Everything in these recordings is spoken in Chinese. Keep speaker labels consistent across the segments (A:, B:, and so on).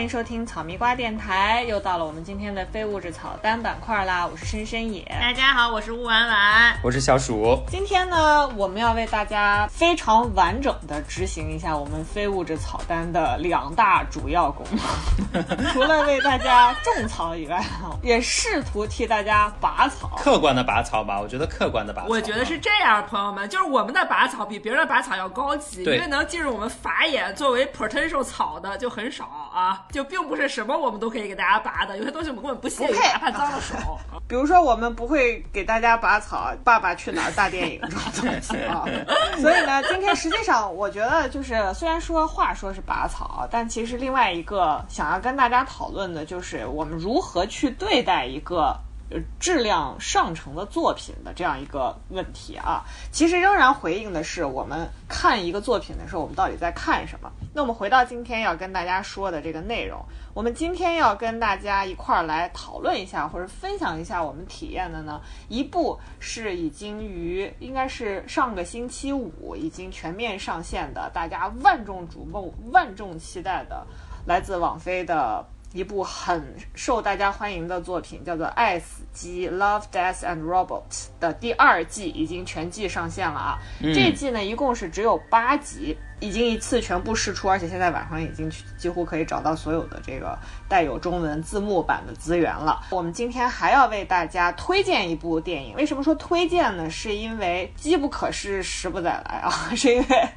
A: 欢迎收听草蜜瓜电台，又到了我们今天的非物质草单板块啦。我是深深野，
B: 大家好，我是乌婉婉。
C: 我是小鼠。
A: 今天呢，我们要为大家非常完整的执行一下我们非物质草单的两大主要功能，除了为大家种草以外，也试图替大家拔草。
C: 客观的拔草吧，我觉得客观的拔草。
B: 我觉得是这样，朋友们，就是我们的拔草比别人的拔草要高级，因为能进入我们法眼作为 potential 草的就很少啊，就并不是什么我们都可以给大家拔的，有些东西我们根本不屑于
A: 不配
B: 拔，怕脏了手。
A: 比如说，我们不会给大家拔草《爸爸去哪儿》大电影这种东西啊。所以呢，今天实际上我觉得就是，虽然说话说是拔草，但其实另外一个想要跟大家讨论的就是我们如何去对待一个。质量上乘的作品的这样一个问题啊，其实仍然回应的是我们看一个作品的时候，我们到底在看什么。那我们回到今天要跟大家说的这个内容，我们今天要跟大家一块儿来讨论一下，或者分享一下我们体验的呢，一部是已经于应该是上个星期五已经全面上线的，大家万众瞩目、万众期待的，来自网飞的。一部很受大家欢迎的作品，叫做《爱死机 Love, Death and Robot》的第二季已经全季上线了啊！这季呢，一共是只有八集，已经一次全部试出，而且现在网上已经几乎可以找到所有的这个带有中文字幕版的资源了。我们今天还要为大家推荐一部电影，为什么说推荐呢？是因为机不可失，时不再来啊！是因为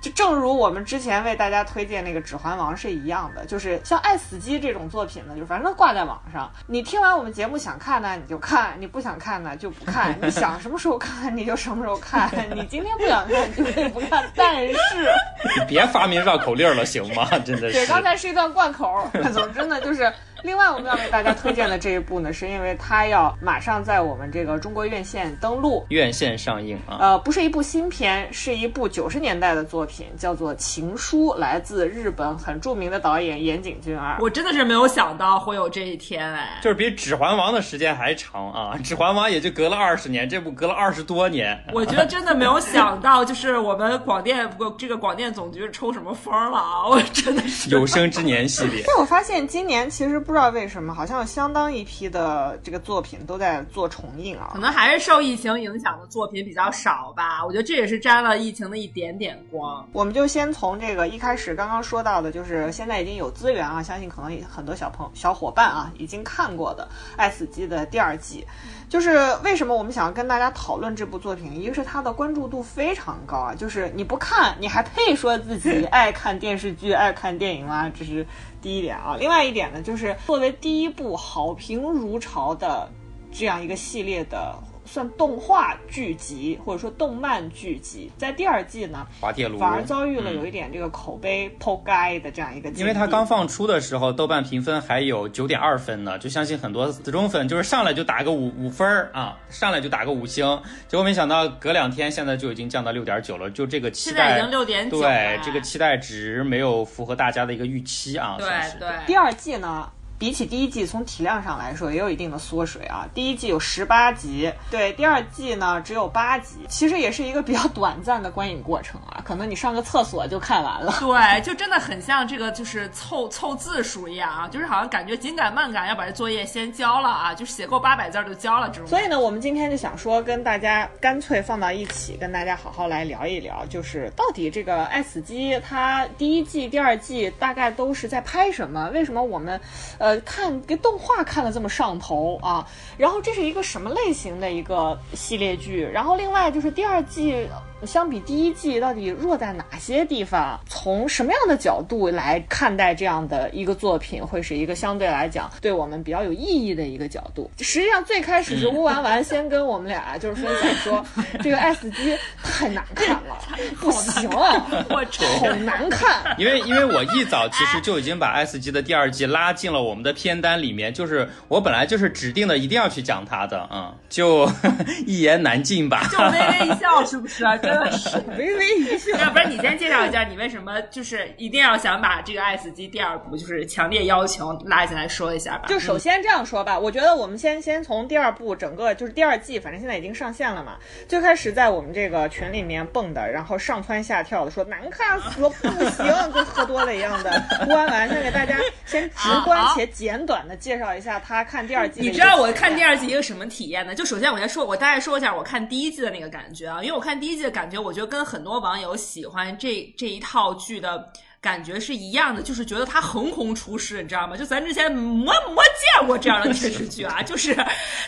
A: 就正如我们之前为大家推荐那个《指环王》是一样的，就是像《爱死机》这种作品呢，就反正挂在网上，你听完我们节目想看呢你就看，你不想看呢就不看，你想什么时候看你就什么时候看，你今天不想看你就可以不看，但是。
C: 你别发明绕口令了，行吗？真的是。
A: 对，刚才是一段贯口。总之呢，就是另外我们要为大家推荐的这一部呢，是因为它要马上在我们这个中国院线登陆，
C: 院线上映啊。
A: 呃，不是一部新片，是一部九十年代的作品，叫做《情书》，来自日本很著名的导演岩井俊二。
B: 我真的是没有想到会有这一天哎，
C: 就是比《指环王》的时间还长啊，《指环王》也就隔了二十年，这部隔了二十多年。
B: 我觉得真的没有想到，就是我们广电这个广电总局抽什么风了啊！我真的是
C: 有生之年系列。
A: 但我发现今年其实不知道为什么，好像有相当一批的这个作品都在做重映啊
B: 可。能还是受疫情影响的作品比较少吧。我觉得这也是沾了疫情的一点点光。
A: 我们就先从这个一开始刚刚说到的，就是现在已经有资源啊，相信可能很多小朋小伙伴啊已经看过的《爱死机》的第二季。就是为什么我们想要跟大家讨论这部作品，一个是它的关注度非常高啊，就是你不看你还配说自己 爱看电视剧、爱看电影吗？这是第一点啊。另外一点呢，就是作为第一部好评如潮的这样一个系列的。算动画剧集或者说动漫剧集，在第二季呢，
C: 滑铁卢。
A: 反而遭遇了
C: 嗯
A: 有一点这个口碑破街的这样一个，
C: 因为它刚放出的时候，豆瓣评分还有九点二分呢，就相信很多死忠粉就是上来就打个五五分儿啊，上来就打个五星，结果没想到隔两天现在就已经降到六点九了，就这个期待
B: 现在已经六点九，
C: 对这个期待值没有符合大家的一个预期啊，算是。
B: 对对。
A: 第二季呢，比起第一季，从体量上来说也有一定的缩水啊。第一季有十八集，对，第二季呢只有八集，其实也是一个比较 短暂的观影过程啊。可能你上个厕所就看完了。
B: 对，就真的很像这个，就是凑凑字数一样啊，就是好像感觉紧赶慢赶要把这作业先交了啊，就写够八百字儿就交了这种。
A: 所以呢，我们今天就想说，跟大家干脆放到一起，跟大家好好来聊一聊，就是到底这个《爱死机》它第一季、第二季大概都是在拍什么？为什么我们，呃，看给动画看的这么上头啊？然后这是一个什么类型的一个系列剧？然后另外就是第二季。相比第一季，到底弱在哪些地方？从什么样的角度来看待这样的一个作品，会是一个相对来讲对我们比较有意义的一个角度？实际上，最开始是乌丸丸先跟我们俩就是分享说，这个《爱死机》太难看了，不行，
B: 我真
A: 好难看。
C: 因为因为我一早其实就已经把 S 级的第二季拉进了我们的片单里面，就是我本来就是指定的一定要去讲它的，嗯，就 一言难尽吧。
B: 就微微一笑，是不是？真
A: 得是 微微一笑。
B: 要不然你先介绍一下，你为什么就是一定要想把这个《爱死机》第二部就是强烈要求拉进来说一下吧？
A: 就首先这样说吧，我觉得我们先先从第二部整个就是第二季，反正现在已经上线了嘛，最开始在我们这个群里面蹦的，然后上蹿下跳的说难看死了不行，跟喝多了一样的。关完，先给大家先直观且简短的介绍一下他看第二季。
B: 你知道我看第二季一个什么体验呢？就首先我先说，我大概说一下我看第一季的那个感觉啊，因为我看第一季的感觉，我觉得跟很多网友喜欢这这一套剧的。感觉是一样的，就是觉得它横空出世，你知道吗？就咱之前没没见过这样的电视剧啊，就是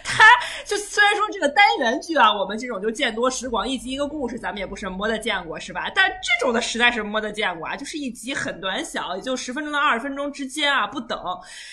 B: 它就虽然说这个单元剧啊，我们这种就见多识广，一集一个故事，咱们也不是没得见过，是吧？但这种的实在是没得见过啊，就是一集很短小，也就十分钟到二十分钟之间啊，不等。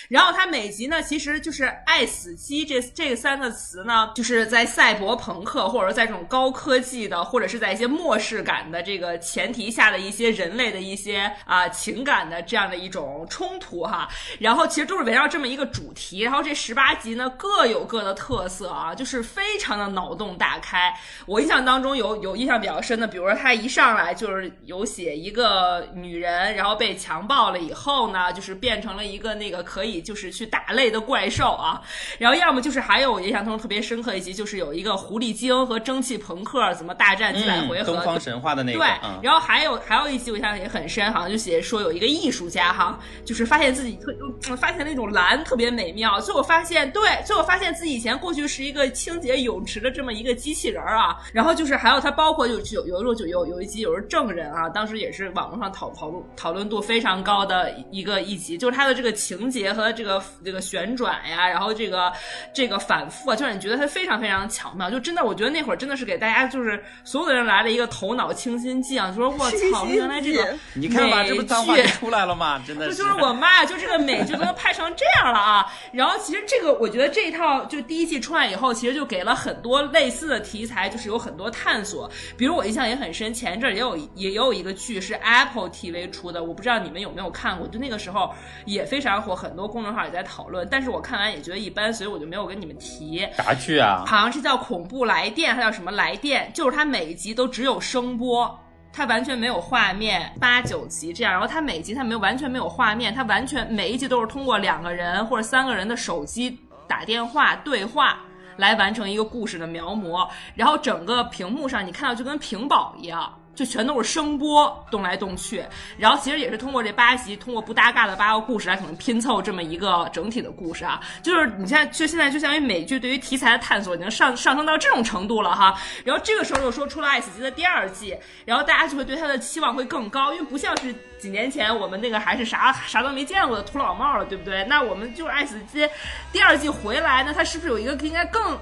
B: 然后它每集呢，其实就是“爱死机”这这三个词呢，就是在赛博朋克或者说在这种高科技的，或者是在一些末世感的这个前提下的一些人类的一些啊情感的这样的一种冲突哈，然后其实都是围绕这么一个主题，然后这十八集呢各有各的特色啊，就是非常的脑洞大开。我印象当中有有印象比较深的，比如说他一上来就是有写一个女人，然后被强暴了以后呢，就是变成了一个那个可以就是去打擂的怪兽啊，然后要么就是还有我印象中特别深刻一集，就是有一个狐狸精和蒸汽朋克怎么大战几百回合，
C: 东方神话的那个，
B: 对，
C: 嗯。
B: 然后还有还有一集我印象也很深，好像就写说有一个艺术家哈，就是发现自己特嗯发现那种蓝特别美妙，最后发现对，最后发现自己以前过去是一个清洁泳池的这么一个机器人儿啊，然后就是还有他包括就有有有有有有一集有是证人啊，当时也是网络上讨讨论讨论度非常高的一个一集，就是他的这个情节和这个这个旋转呀，然后这个这个反复啊，就让你觉得它非常非常巧妙，就真的我觉得那会儿真的是给大家就是所有的人来了一个头脑清新剂啊，就说我操，原来这个
C: 你看吧，
B: 美
C: 这不脏话
B: 剧
C: 就出来了吗？真的
B: 这就是我妈呀！就这个美剧都拍成这样了啊！然后其实这个，我觉得这一套就第一季出来以后，其实就给了很多类似的题材，就是有很多探索。比如我印象也很深，前一阵儿也有也有一个剧是 Apple TV 出的，我不知道你们有没有看过，就那个时候也非常火，很多公众号也在讨论。但是我看完也觉得一般，所以我就没有跟你们提。
C: 啥剧啊？
B: 好像是叫恐怖来电，还叫什么来电？就是它每一集都只有声波。它完全没有画面，八九集这样，然后它每集它没有完全没有画面，它完全每一集都是通过两个人或者三个人的手机打电话对话来完成一个故事的描摹，然后整个屏幕上你看到就跟屏保一样。就全都是声波动来动去，然后其实也是通过这八集，通过不搭嘎的八个故事来可能拼凑这么一个整体的故事啊。就是你现在就现在就相当于美剧对于题材的探索已经上上升到这种程度了哈。然后这个时候又说出了《爱死机》的第二季，然后大家就会对它的期望会更高，因为不像是几年前我们那个还是啥啥都没见过的土老帽了，对不对？那我们就是《爱死机》第二季回来，那它是不是有一个应该更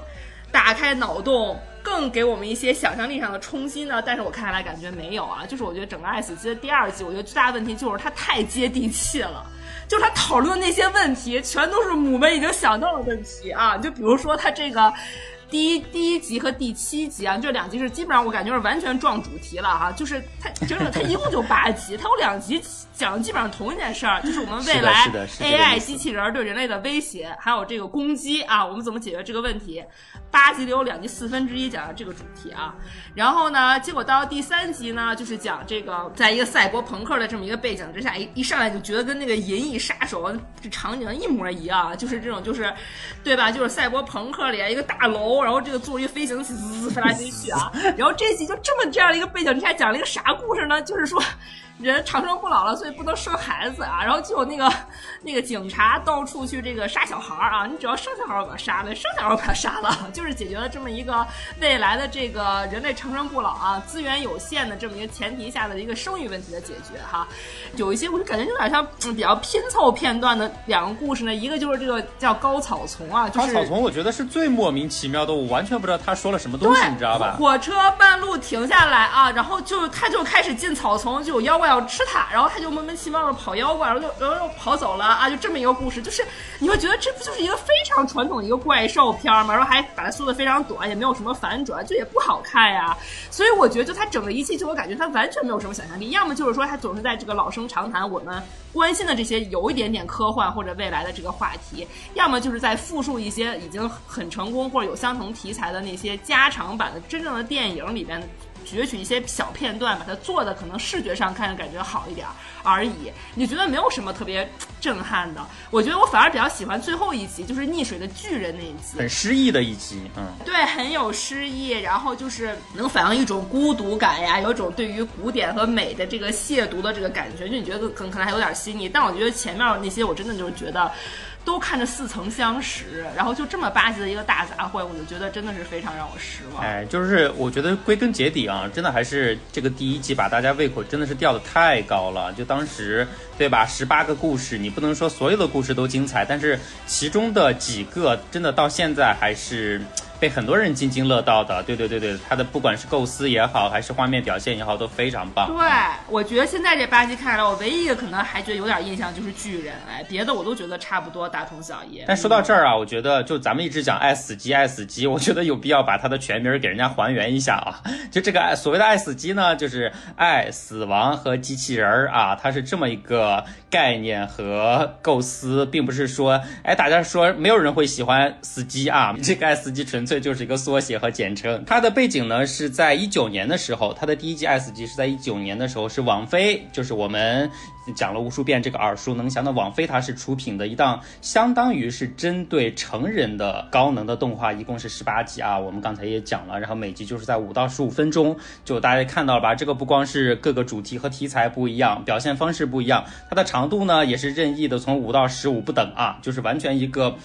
B: 打开脑洞？更给我们一些想象力上的冲击呢，但是我看下来感觉没有啊，就是我觉得整个《爱死机》的第二季，我觉得最大的问题就是它太接地气了，就是他讨论那些问题全都是母们已经想到的问题啊，就比如说他这个。第一第一集和第七集啊，这两集是基本上我感觉是完全撞主题了哈，就是它整整它一共就八集，它有两集讲的基本上同一件事儿，就是我们未来 AI 机器人对人类的威胁，还有这个攻击啊，我们怎么解决这个问题？八集里有两集四分之一讲的这个主题啊，然后呢，结果到第三集呢，就是讲这个在一个赛博朋克的这么一个背景之下，一一上来就觉得跟那个《银翼杀手》这场景一模一样，就是这种就是，对吧？就是赛博朋克里一个大楼，然后这个坐一个飞行器滋滋飞来飞去啊，然后这集就这么这样的一个背景之下讲了一个啥故事呢？就是说。人长生不老了，所以不能生孩子啊。然后就有那个那个警察到处去这个杀小孩儿啊，你只要生小孩儿把他杀了，生小孩儿把他杀了，就是解决了这么一个未来的这个人类长生不老啊，资源有限的这么一个前提下的一个生育问题的解决哈。有一些我就感觉有点像、嗯、比较拼凑片段的两个故事呢，一个就是这个叫高草丛啊，就是
C: 高草丛，我觉得是最莫名其妙的，我完全不知道他说了什么东西，你知道吧？
B: 火车半路停下来啊，然后就他就开始进草丛，就有妖怪要吃它，然后他就莫名其妙的跑妖怪，然后就然后就跑走了啊，就这么一个故事，就是你会觉得这不就是一个非常传统的一个怪兽片吗？然后还把它缩的非常短，也没有什么反转，就也不好看呀。所以我觉得就它整个一气，就我感觉它完全没有什么想象力，要么就是说它总是在这个老生常谈我们关心的这些有一点点科幻或者未来的这个话题，要么就是在复述一些已经很成功或者有相同题材的那些加长版的真正的电影里边攫取一些小片段，把它做的可能视觉上看着感觉好一点而已。你觉得没有什么特别震撼的？我觉得我反而比较喜欢最后一集，就是溺水的巨人那一集，
C: 很诗意的一集，嗯，
B: 对，很有诗意，然后就是能反映一种孤独感呀，有一种对于古典和美的这个亵渎的这个感觉，就你觉得可能可能还有点细腻，但我觉得前面那些我真的就是觉得。都看着似曾相识，然后就这么八集的一个大杂烩，我就觉得真的是非常让我失望。
C: 哎，就是我觉得归根结底啊，真的还是这个第一季把大家胃口真的是吊的太高了。就当时对吧，十八个故事，你不能说所有的故事都精彩，但是其中的几个真的到现在还是。被很多人津津乐道的，对对对对，他的不管是构思也好，还是画面表现也好，都非常棒。
B: 对，我觉得现在这八集看下来，我唯一一个可能还觉得有点印象就是巨人，哎，别的我都觉得差不多，大同小异。
C: 但说到这儿啊，我觉得就咱们一直讲爱死机爱死机，我觉得有必要把它的全名给人家还原一下啊。就这个爱所谓的爱死机呢，就是爱死亡和机器人儿啊，它是这么一个概念和构思，并不是说哎大家说没有人会喜欢死机啊，这个爱死机纯粹。就是一个缩写和简称。它的背景呢是在一九年的时候，它的第一季爱死机是在一九年的时候，是王菲，就是我们讲了无数遍这个耳熟能详的网飞，它是出品的一档，相当于是针对成人的高能的动画，一共是十八集啊。我们刚才也讲了，然后每集就是在五到十五分钟，就大家看到了吧？这个不光是各个主题和题材不一样，表现方式不一样，它的长度呢也是任意的，从五到十五不等啊，就是完全一个。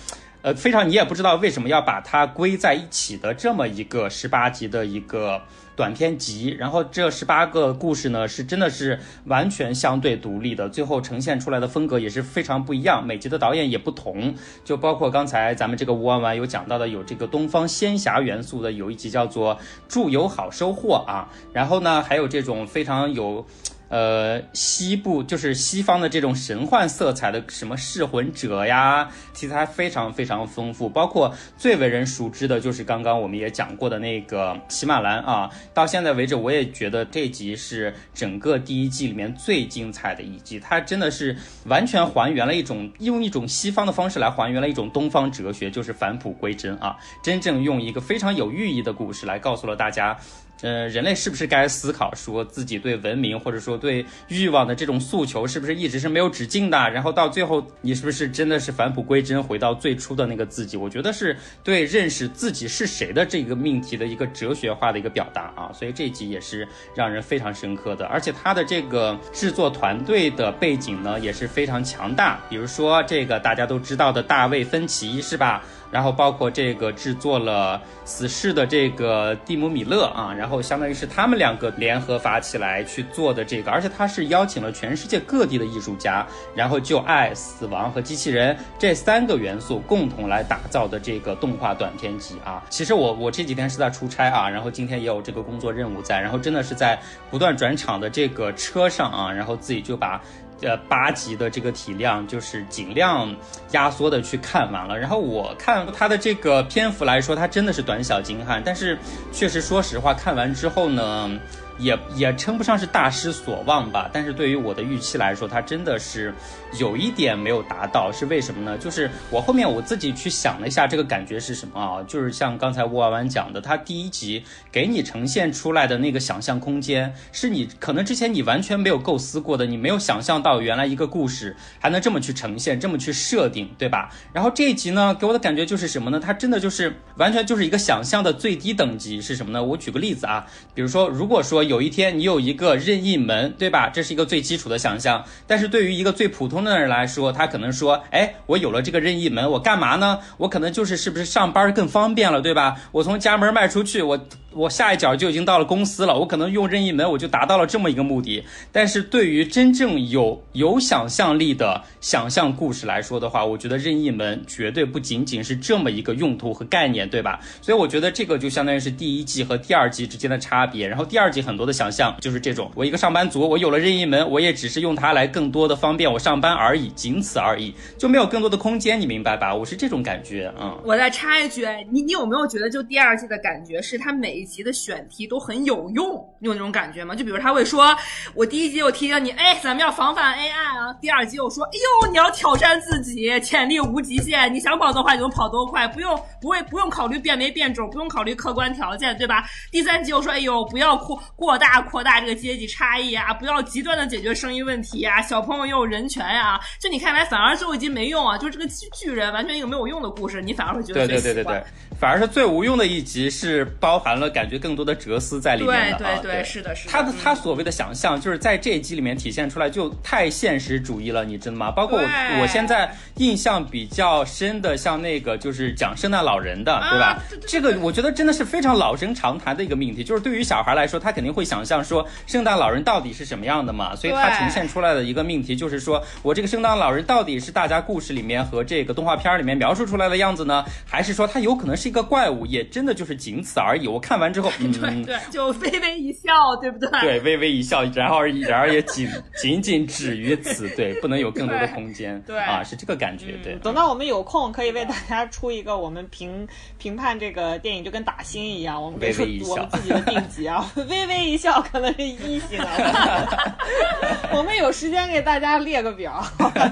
C: 呃，非常，你也不知道为什么要把它归在一起的这么一个十八集的一个短片集，然后这十八个故事呢，是真的是完全相对独立的，最后呈现出来的风格也是非常不一样，每集的导演也不同，就包括刚才咱们这个吴弯弯有讲到的，有这个东方仙侠元素的，有一集叫做《祝有好收获》啊，然后呢，还有这种非常有。呃，西部就是西方的这种神幻色彩的什么噬魂者呀，题材非常非常丰富，包括最为人熟知的就是刚刚我们也讲过的那个喜马兰啊。到现在为止，我也觉得这集是整个第一季里面最精彩的一集，它真的是完全还原了一种用一种西方的方式来还原了一种东方哲学，就是返璞归真啊，真正用一个非常有寓意的故事来告诉了大家。呃，人类是不是该思考，说自己对文明或者说对欲望的这种诉求，是不是一直是没有止境的？然后到最后，你是不是真的是返璞归真，回到最初的那个自己？我觉得是对认识自己是谁的这个命题的一个哲学化的一个表达啊。所以这集也是让人非常深刻的，而且它的这个制作团队的背景呢也是非常强大。比如说这个大家都知道的大卫芬奇，是吧？然后包括这个制作了《死侍》的这个蒂姆·米勒啊，然后相当于是他们两个联合发起来去做的这个，而且他是邀请了全世界各地的艺术家，然后就爱、死亡和机器人这三个元素共同来打造的这个动画短片集啊。其实我我这几天是在出差啊，然后今天也有这个工作任务在，然后真的是在不断转场的这个车上啊，然后自己就把。呃，八集的这个体量就是尽量压缩的去看完了。然后我看它的这个篇幅来说，它真的是短小精悍。但是确实，说实话，看完之后呢。也也称不上是大失所望吧，但是对于我的预期来说，它真的是有一点没有达到，是为什么呢？就是我后面我自己去想了一下，这个感觉是什么啊？就是像刚才吴婉婉讲的，它第一集给你呈现出来的那个想象空间，是你可能之前你完全没有构思过的，你没有想象到原来一个故事还能这么去呈现，这么去设定，对吧？然后这一集呢，给我的感觉就是什么呢？它真的就是完全就是一个想象的最低等级是什么呢？我举个例子啊，比如说，如果说有一天你有一个任意门，对吧？这是一个最基础的想象。但是对于一个最普通的人来说，他可能说：“哎，我有了这个任意门，我干嘛呢？我可能就是是不是上班更方便了，对吧？我从家门迈出去，我。”我下一脚就已经到了公司了，我可能用任意门，我就达到了这么一个目的。但是对于真正有有想象力的想象故事来说的话，我觉得任意门绝对不仅仅是这么一个用途和概念，对吧？所以我觉得这个就相当于是第一季和第二季之间的差别。然后第二季很多的想象，就是这种，我一个上班族，我有了任意门，我也只是用它来更多的方便我上班而已，仅此而已，就没有更多的空间，你明白吧？我是这种感觉，嗯。
B: 我再插一句，你你有没有觉得就第二季的感觉是它每一集的选题都很有用，你有那种感觉吗？就比如他会说，我第一集我提醒你，哎，咱们要防范 AI 啊，第二集我说，哎呦，你要挑战自己，潜力无极限，你想跑多快就能跑多快，不用不会不用考虑变没变种，不用考虑客观条件，对吧？第三集我说，哎呦，不要扩过大扩大这个阶级差异啊，不要极端的解决生育问题啊，小朋友也有人权呀，就你看来反而最后一集没用啊，就是这个巨巨人完全一个没有用的故事，你反而会觉得
C: 对对对对对，反而是最无用的一集是包含了感觉更多的哲思在里面的
B: 对
C: 对对，
B: 是的，是的。
C: 他的他所谓的想象，就是在这一集里面体现出来，就太现实主义了，你知道吗？包括我我现在印象比较深的，像那个就是讲圣诞老人的，对吧？这个我觉得真的是非常老生常谈的一个命题，就是对于小孩来说，他肯定会想象说圣诞老人到底是什么样的嘛，所以他呈现出来的一个命题就是说我这个圣诞老人到底是大家故事里面和这个动画片里面描述出来的样子呢，还是说他有可能是一个怪物，也真的就是仅此而已？我看完之后，嗯，
B: 对对，就微微一笑，对不对？
C: 对，微微一笑，然后然而也仅仅仅止于此，对，不能有更多的空间，
A: 对
C: 啊，是这个感觉，对。
A: 等到我们有空，可以为大家出一个我们评评判这个电影，就跟打星一样，我们
C: 微微一笑，
A: 我们自己的定级啊，微微一笑可能是一星啊。我们有时间给大家列个表，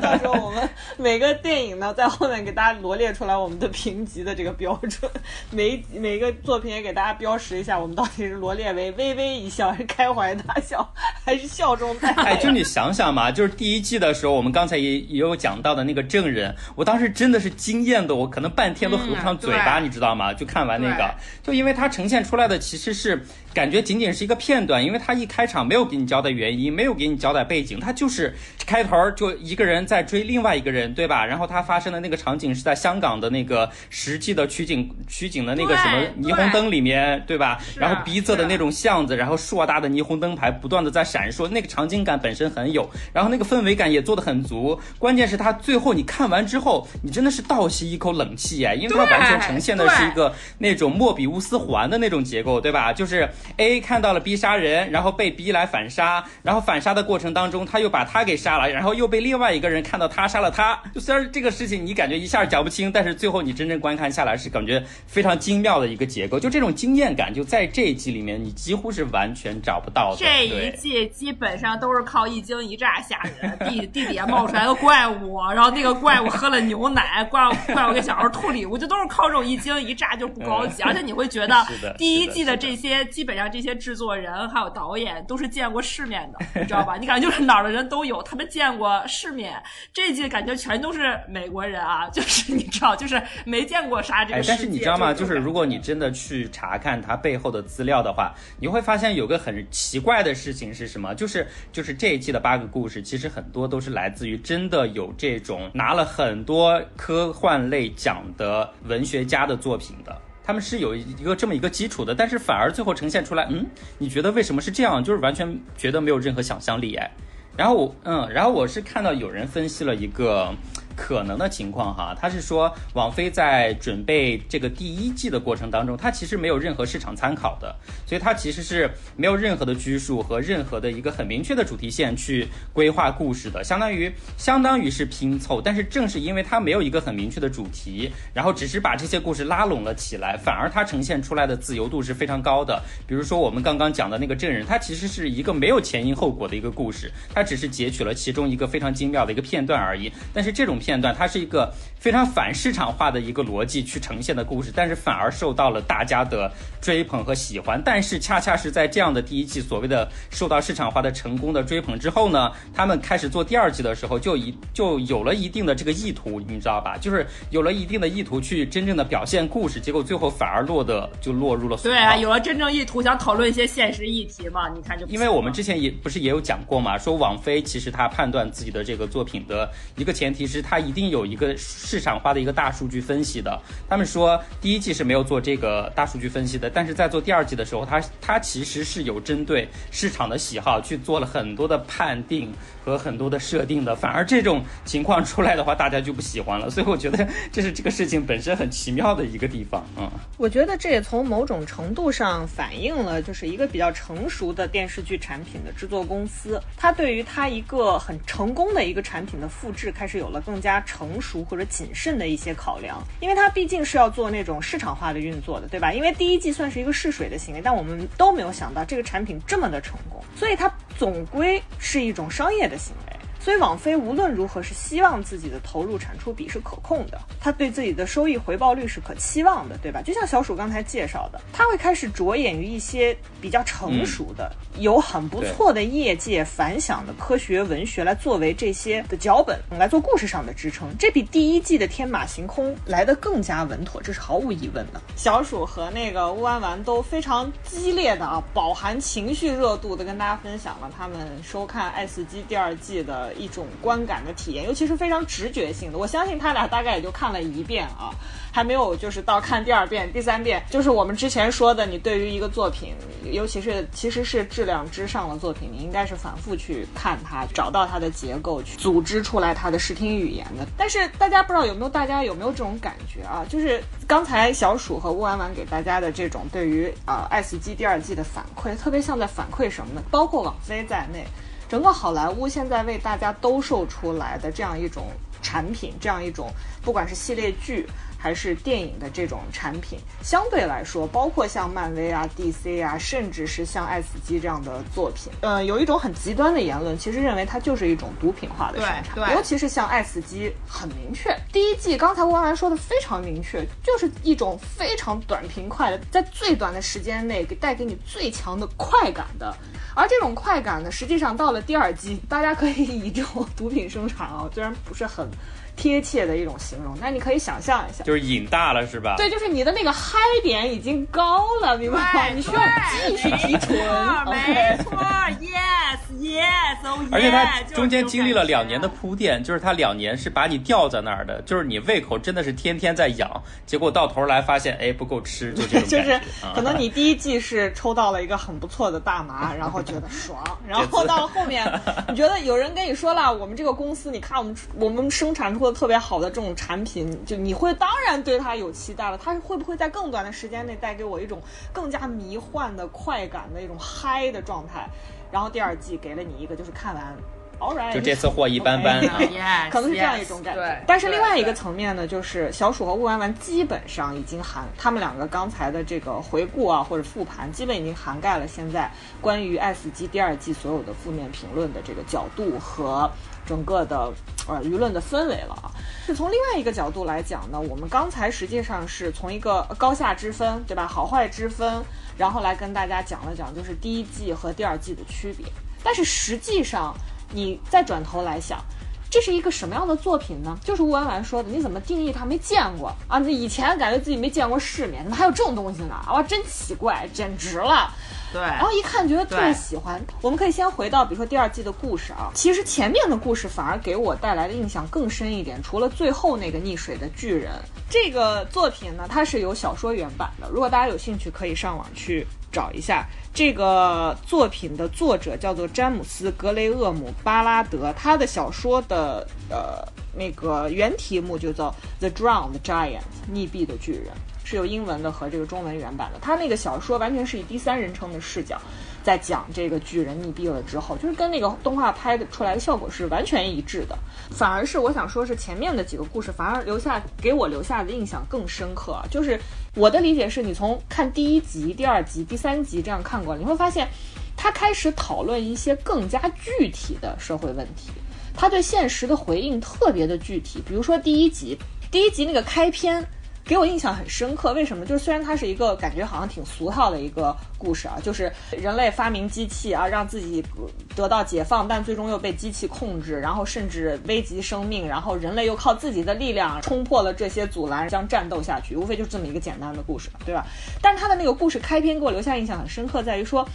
A: 到时候我们每个电影呢，在后面给大家罗列出来我们的评级的这个标准，每每个作品也给大家标识一下，我们到底是罗列为微微一笑，还是开怀大笑，还是笑中带泪？
C: 哎，就你想想嘛，就是第一季的时候，我们刚才也也有讲到的那个证人，我当时真的是惊艳的，我可能半天都合不上嘴巴，你知道吗？就看完那个，就因为它呈现出来的其实是。感觉仅仅是一个片段，因为他一开场没有给你交代原因，没有给你交代背景，他就是开头就一个人在追另外一个人，对吧？然后他发生的那个场景是在香港的那个实际的取景取景的那个什么霓虹灯里面，对吧？然后逼仄的那种巷子，然后硕大的霓虹灯牌不断的在闪烁，那个场景感本身很有，然后那个氛围感也做的很足。关键是他最后你看完之后，你真的是倒吸一口冷气哎，因为它完全呈现的是一个那种莫比乌斯环的那种结构，对吧？就是。A 看到了 B 杀人，然后被 B 来反杀，然后反杀的过程当中，他又把他给杀了，然后又被另外一个人看到他杀了他。就虽然这个事情你感觉一下讲不清，但是最后你真正观看下来是感觉非常精妙的一个结构。就这种惊艳感，就在这一季里面你几乎是完全找不到的。
B: 这一季基本上都是靠一惊一乍吓人，地地底下冒出来的怪物，然后那个怪物喝了牛奶，怪物怪物给小孩吐礼物，就都是靠这种一惊一乍就不高级。而且你会觉得第一季的这些基本上。这些制作人还有导演都是见过世面的，你知道吧？你感觉就是哪儿的人都有，他们见过世面。这一季感觉全都是美国人啊，就是你知道，就是没见过啥这个。
C: 但是你知道吗？就是如果你真的去查看他背后的资料的话，你会发现有个很奇怪的事情是什么？就是就是这一季的八个故事，其实很多都是来自于真的有这种拿了很多科幻类奖的文学家的作品的。他们是有一个这么一个基础的，但是反而最后呈现出来，嗯，你觉得为什么是这样？就是完全觉得没有任何想象力哎。然后我，嗯，然后我是看到有人分析了一个。可能的情况哈，他是说网飞在准备这个第一季的过程当中，它其实没有任何市场参考的，所以它其实是没有任何的拘束和任何的一个很明确的主题线去规划故事的，相当于相当于是拼凑。但是正是因为它没有一个很明确的主题，然后只是把这些故事拉拢了起来，反而它呈现出来的自由度是非常高的。比如说我们刚刚讲的那个证人，他其实是一个没有前因后果的一个故事，他只是截取了其中一个非常精妙的一个片段而已。但是这种。片段，它是一个非常反市场化的一个逻辑去呈现的故事，但是反而受到了大家的追捧和喜欢。但是恰恰是在这样的第一季所谓的受到市场化的成功的追捧之后呢，他们开始做第二季的时候，就一就有了一定的这个意图，你知道吧？就是有了一定的意图去真正的表现故事，结果最后反而落得就落入了
B: 对啊，有了真正意图，想讨论一些现实议题嘛？你看就
C: 因为我们之前也不是也有讲过嘛，说网飞其实他判断自己的这个作品的一个前提是他。它一定有一个市场化的一个大数据分析的。他们说第一季是没有做这个大数据分析的，但是在做第二季的时候，它它其实是有针对市场的喜好去做了很多的判定和很多的设定的。反而这种情况出来的话，大家就不喜欢了。所以我觉得这是这个事情本身很奇妙的一个地方。嗯，
A: 我觉得这也从某种程度上反映了，就是一个比较成熟的电视剧产品的制作公司，它对于它一个很成功的一个产品的复制，开始有了更加成熟或者谨慎的一些考量。因为它毕竟是要做那种市场化的运作的，对吧？因为第一季算是一个试水的行为，但我们都没有想到这个产品这么的成功，所以它总归是一种商业的行为。所以网飞无论如何是希望自己的投入产出比是可控的，他对自己的收益回报率是可期望的，对吧？就像小鼠刚才介绍的，他会开始着眼于一些比较成熟的、有很不错的业界反响的科学文学来作为这些的脚本来做故事上的支撑，这比第一季的天马行空来得更加稳妥，这是毫无疑问的。小鼠和那个乌安丸都非常激烈的啊，饱含情绪热度的跟大家分享了他们收看《爱死机》第二季的。一种观感的体验，尤其是非常直觉性的。我相信他俩大概也就看了一遍啊，还没有就是到看第二遍、第三遍。就是我们之前说的，你对于一个作品，尤其是其实是质量之上的作品，你应该是反复去看它，找到它的结构，去组织出来它的视听语言的。但是大家不知道有没有，大家有没有这种感觉啊？就是刚才小鼠和乌安丸给大家的这种对于啊《爱死机》第二季的反馈，特别像在反馈什么呢？包括网飞在内。整个好莱坞现在为大家兜售出来的这样一种产品，这样一种不管是系列剧还是电影的这种产品，相对来说，包括像漫威啊、DC 啊，甚至是像《爱死机》这样的作品，呃，有一种很极端的言论，其实认为它就是一种毒品化的生产。尤其是像《爱死机》，很明确，第一季刚才汪涵说的非常明确，就是一种非常短平快的，在最短的时间内给带给你最强的快感的。而这种快感呢，实际上到了第二季，大家可以 以这种毒品生产啊，虽然不是很。贴切的一种形容，那你可以想象一下，
C: 就是瘾大了是吧？
A: 对，就是你的那个嗨点已经高了，明白吗？你需要继续提纯，
B: 没错，yes yes。
C: 而且它中间经历了两年的铺垫，就是他两年是把你吊在那儿的，就是你胃口真的是天天在养，结果到头来发现哎不够吃，就这种
A: 就是可能你第一季是抽到了一个很不错的大麻，然后觉得爽，然后到了后面你觉得有人跟你说了，我们这个公司，你看我们我们生产出。做特别好的这种产品，就你会当然对它有期待了。它会不会在更短的时间内带给我一种更加迷幻的快感的一种嗨的状态？然后第二季给了你一个，就是看完，All right，
C: 就这次货一般般
B: 啊，
A: 可能是这样一种感觉。但是另外一个层面呢，就是小鼠和雾完完基本上已经涵，他们两个刚才的这个回顾啊或者复盘，基本已经涵盖了现在关于《爱死机》第二季所有的负面评论的这个角度和。整个的呃舆论的氛围了啊，是从另外一个角度来讲呢，我们刚才实际上是从一个高下之分，对吧？好坏之分，然后来跟大家讲了讲，就是第一季和第二季的区别。但是实际上，你再转头来想，这是一个什么样的作品呢？就是吴婉婉说的，你怎么定义它？没见过啊？那以前感觉自己没见过世面，怎么还有这种东西呢？哇，真奇怪，简直了！
B: 对，
A: 然后一看觉得特别喜欢。我们可以先回到，比如说第二季的故事啊，其实前面的故事反而给我带来的印象更深一点。除了最后那个溺水的巨人，这个作品呢，它是有小说原版的。如果大家有兴趣，可以上网去找一下。这个作品的作者叫做詹姆斯·格雷厄姆·巴拉德，他的小说的呃那个原题目就叫《The Drowned Giant》，溺毙的巨人。是有英文的和这个中文原版的，他那个小说完全是以第三人。称的视角，在讲这个巨人。溺毙了之后，就是跟那个动画拍的出来的效果是完全一致的。反而是我想说，是前面的几个故事反而留下给我留下的印象更深刻。就是我的理解是，你从看第一集、第二集、第三集这样看过来，你会发现，他开始讨论一些更加具体的社会问题，他对现实的回应特别的具体。比如说第一集，第一集那个开篇。给我印象很深刻，为什么？就是虽然它是一个感觉好像挺俗套的一个故事啊，就是人类发明机器啊，让自己得到解放，但最终又被机器控制，然后甚至危及生命，然后人类又靠自己的力量冲破了这些阻拦，将战斗下去，无非就是这么一个简单的故事，对吧？但是他的那个故事开篇给我留下印象很深刻，在于说。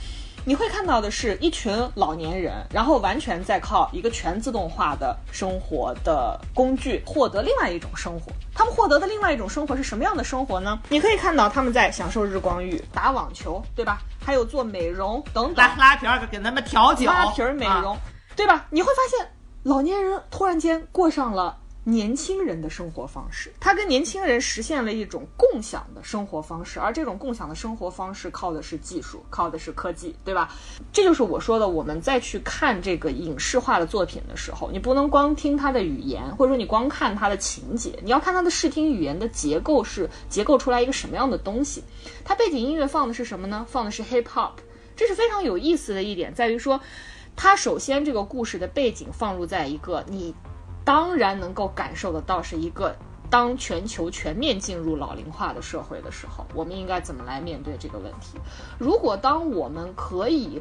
A: 你会看到的是一群老年人，然后完全在靠一个全自动化的生活的工具获得另外一种生活。他们获得的另外一种生活是什么样的生活呢？你可以看到他们在享受日光浴、打网球，对吧？还有做美容等等，
B: 拉拉皮儿给他们调酒，
A: 拉皮儿美容，对吧？你会发现老年人突然间过上了。年轻人的生活方式，他跟年轻人实现了一种共享的生活方式，而这种共享的生活方式靠的是技术，靠的是科技，对吧？这就是我说的，我们再去看这个影视化的作品的时候，你不能光听它的语言，或者说你光看它的情节，你要看它的视听语言的结构是结构出来一个什么样的东西。它背景音乐放的是什么呢？放的是 hip hop，这是非常有意思的一点，在于说，它首先这个故事的背景放入在一个你。当然能够感受得到，是一个当全球全面进入老龄化的社会的时候，我们应该怎么来面对这个问题？如果当我们可以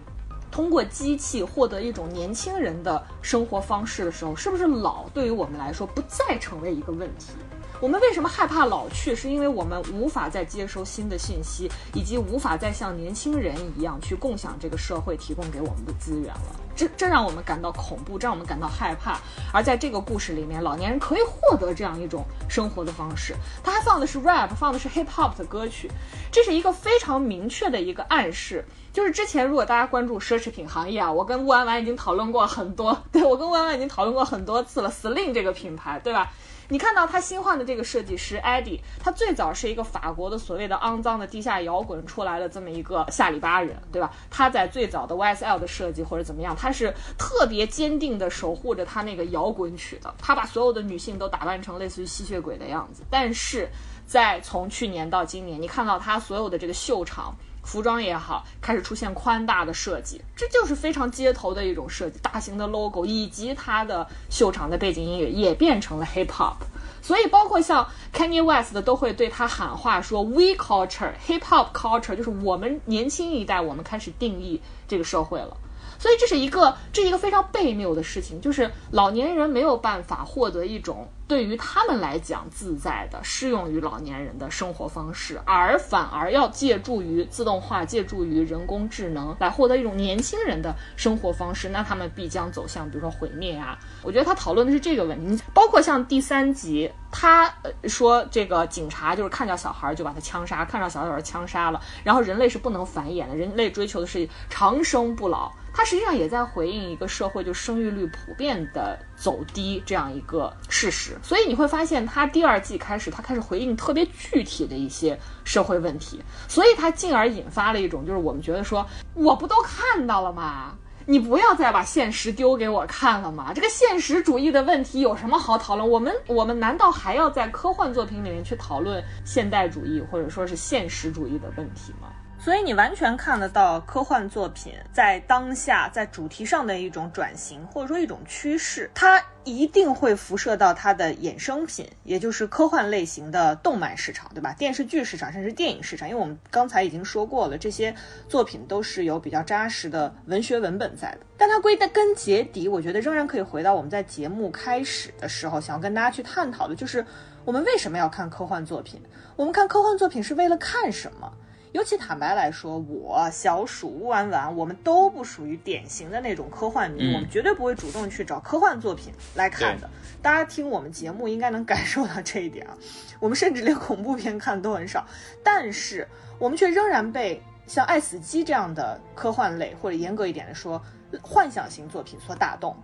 A: 通过机器获得一种年轻人的生活方式的时候，是不是老对于我们来说不再成为一个问题？我们为什么害怕老去？是因为我们无法再接收新的信息，以及无法再像年轻人一样去共享这个社会提供给我们的资源了。这这让我们感到恐怖，这让我们感到害怕。而在这个故事里面，老年人可以获得这样一种生活的方式。他还放的是 rap，放的是 hip hop 的歌曲，这是一个非常明确的一个暗示。就是之前如果大家关注奢侈品行业啊，我跟乌安完已经讨论过很多，对我跟乌安完已经讨论过很多次了。Slim 这个品牌，对吧？你看到他新换的这个设计师 Eddie，他最早是一个法国的所谓的肮脏的地下摇滚出来的这么一个下里巴人，对吧？他在最早的 YSL 的设计或者怎么样，他是特别坚定的守护着他那个摇滚曲的。他把所有的女性都打扮成类似于吸血鬼的样子。但是在从去年到今年，你看到他所有的这个秀场。服装也好，开始出现宽大的设计，这就是非常街头的一种设计。大型的 logo 以及它的秀场的背景音乐也变成了 hip hop，所以包括像 Kanye West 的都会对他喊话说 We culture hip hop culture，就是我们年轻一代，我们开始定义这个社会了。所以这是一个，这是一个非常悖谬的事情，就是老年人没有办法获得一种对于他们来讲自在的、适用于老年人的生活方式，而反而要借助于自动化、借助于人工智能来获得一种年轻人的生活方式，那他们必将走向，比如说毁灭啊。我觉得他讨论的是这个问题，包括像第三集，他说这个警察就是看到小孩就把他枪杀，看到小孩就把他枪杀了，然后人类是不能繁衍的，人类追求的是长生不老。它实际上也在回应一个社会就生育率普遍的走低这样一个事实，所以你会发现，它第二季开始，它开始回应特别具体的一些社会问题，所以它进而引发了一种就是我们觉得说，我不都看到了吗？你不要再把现实丢给我看了吗？这个现实主义的问题有什么好讨论？我们我们难道还要在科幻作品里面去讨论现代主义或者说是现实主义的问题吗？所以你完全看得到科幻作品在当下在主题上的一种转型，或者说一种趋势，它一定会辐射到它的衍生品，也就是科幻类型的动漫市场，对吧？电视剧市场，甚至电影市场，因为我们刚才已经说过了，这些作品都是有比较扎实的文学文本在的。但它归根结底，我觉得仍然可以回到我们在节目开始的时候想要跟大家去探讨的，就是我们为什么要看科幻作品？我们看科幻作品是为了看什么？尤其坦白来说，我小鼠乌丸丸，我们都不属于典型的那种科幻迷，我们绝对不会主动去找科幻作品来看的。大家听我们节目应该能感受到这一点啊，我们甚至连恐怖片看都很少，但是我们却仍然被像《爱死机》这样的科幻类，或者严格一点的说，幻想型作品所打动，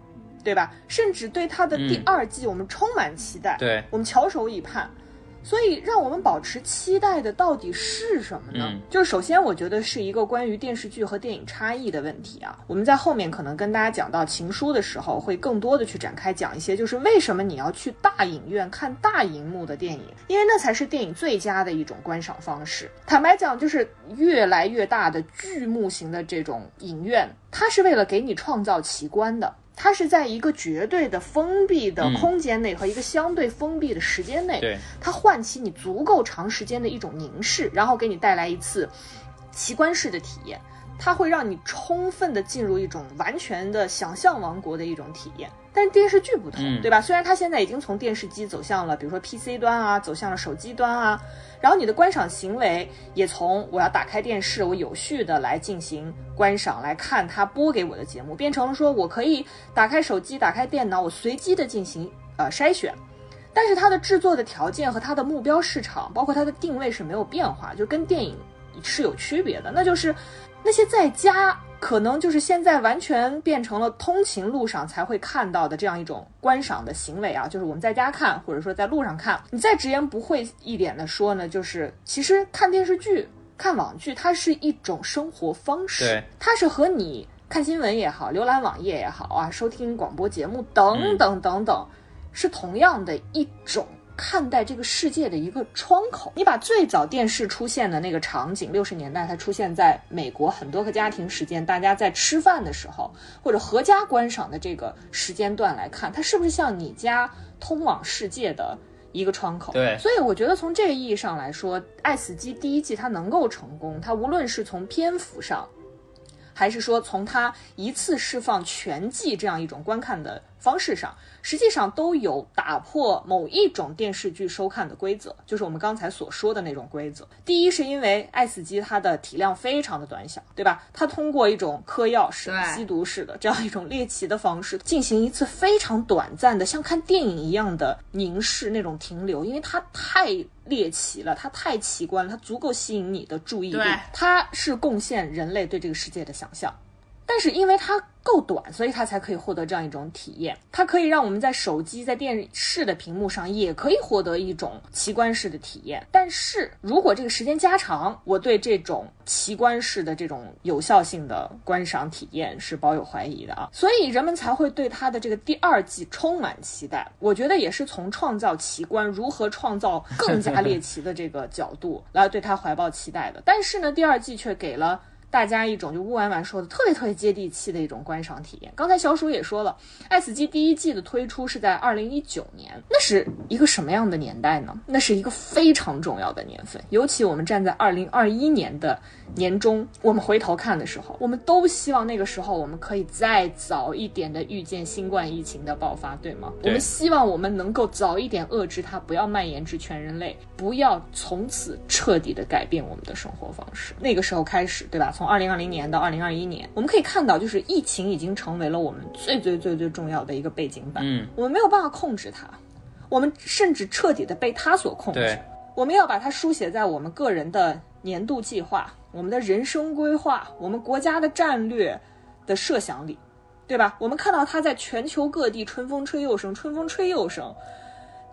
A: 对吧？甚至对它的第二季，我们充满期待，
C: 对
A: 我们翘首以盼。所以，让我们保持期待的到底是什么呢？就是首先，我觉得是一个关于电视剧和电影差异的问题啊。我们在后面可能跟大家讲到《情书》的时候，会更多的去展开讲一些，就是为什么你要去大影院看大荧幕的电影，因为那才是电影最佳的一种观赏方式。坦白讲，就是越来越大的巨幕型的这种影院，它是为了给你创造奇观的。它是在一个绝对的封闭的空间内和一个相对封闭的时间内，它唤起你足够长时间的一种凝视，然后给你带来一次奇观式的体验。它会让你充分的进入一种完全的想象王国的一种体验。但是电视剧不同，
C: 嗯
A: 对吧？虽然它现在已经从电视机走向了，比如说 PC 端啊，走向了手机端啊，然后你的观赏行为也从我要打开电视，我有序的来进行观赏，来看它播给我的节目，变成了说我可以打开手机、打开电脑，我随机的进行呃筛选。但是它的制作的条件和它的目标市场，包括它的定位是没有变化，就跟电影是有区别的。那就是那些在家可能就是现在完全变成了通勤路上才会看到的这样一种观赏的行为啊，就是我们在家看，或者说在路上看。你再直言不讳一点的说呢，就是其实看电视剧、看网剧，它是一种生活方式，它是和你看新闻也好、浏览网页也好啊、收听广播节目等等等等，是同样的一种。看待这个世界的一个窗口，你把最早电视出现的那个场景，六十年代它出现在美国很多个家庭时间，大家在吃饭的时候或者合家观赏的这个时间段来看，它是不是像你家通往世界的一个窗口？
C: 对
A: 所以我觉得从这个意义上来说，《爱死机》第一季它能够成功，它无论是从篇幅上，还是说从它一次释放全季这样一种观看的方式上，实际上都有打破某一种电视剧收看的规则，就是我们刚才所说的那种规则。第一，是因为《爱死机》它的体量非常的短小，对吧？它通过一种嗑药式的、吸毒式的这样一种猎奇的方式，进行一次非常短暂的，像看电影一样的凝视那种停留，因为它太猎奇了，它太奇观了，它足够吸引你的注意力，它是贡献人类对这个世界的想象。但是因为它够短，所以它才可以获得这样一种体验。它可以让我们在手机、在电视的屏幕上也可以获得一种奇观式的体验。但是如果这个时间加长，我对这种奇观式的这种有效性的观赏体验是抱有怀疑的啊。所以人们才会对它的这个第二季充满期待。我觉得也是从创造奇观、如何创造更加猎奇的这个角度来对它怀抱期待的。但是呢，第二季却给了。大家一种就乌丸丸说的特别特别接地气的一种观赏体验。刚才小鼠也说了，《爱死机》第一季的推出是在二零一九年，那是一个什么样的年代呢？那是一个非常重要的年份，尤其我们站在二零二一年的年中，我们回头看的时候，我们都希望那个时候我们可以再早一点的预见新冠疫情的爆发，对吗？
C: 对
A: 我们希望我们能够早一点遏制它，不要蔓延至全人类，不要从此彻底的改变我们的生活方式。那个时候开始，对吧？从二零二零年到二零二一年，我们可以看到，就是疫情已经成为了我们最最最最重要的一个背景板。
C: 嗯，
A: 我们没有办法控制它，我们甚至彻底的被它所控制。我们要把它书写在我们个人的年度计划、我们的人生规划、我们国家的战略的设想里，对吧？我们看到它在全球各地春风吹又生，春风吹又生。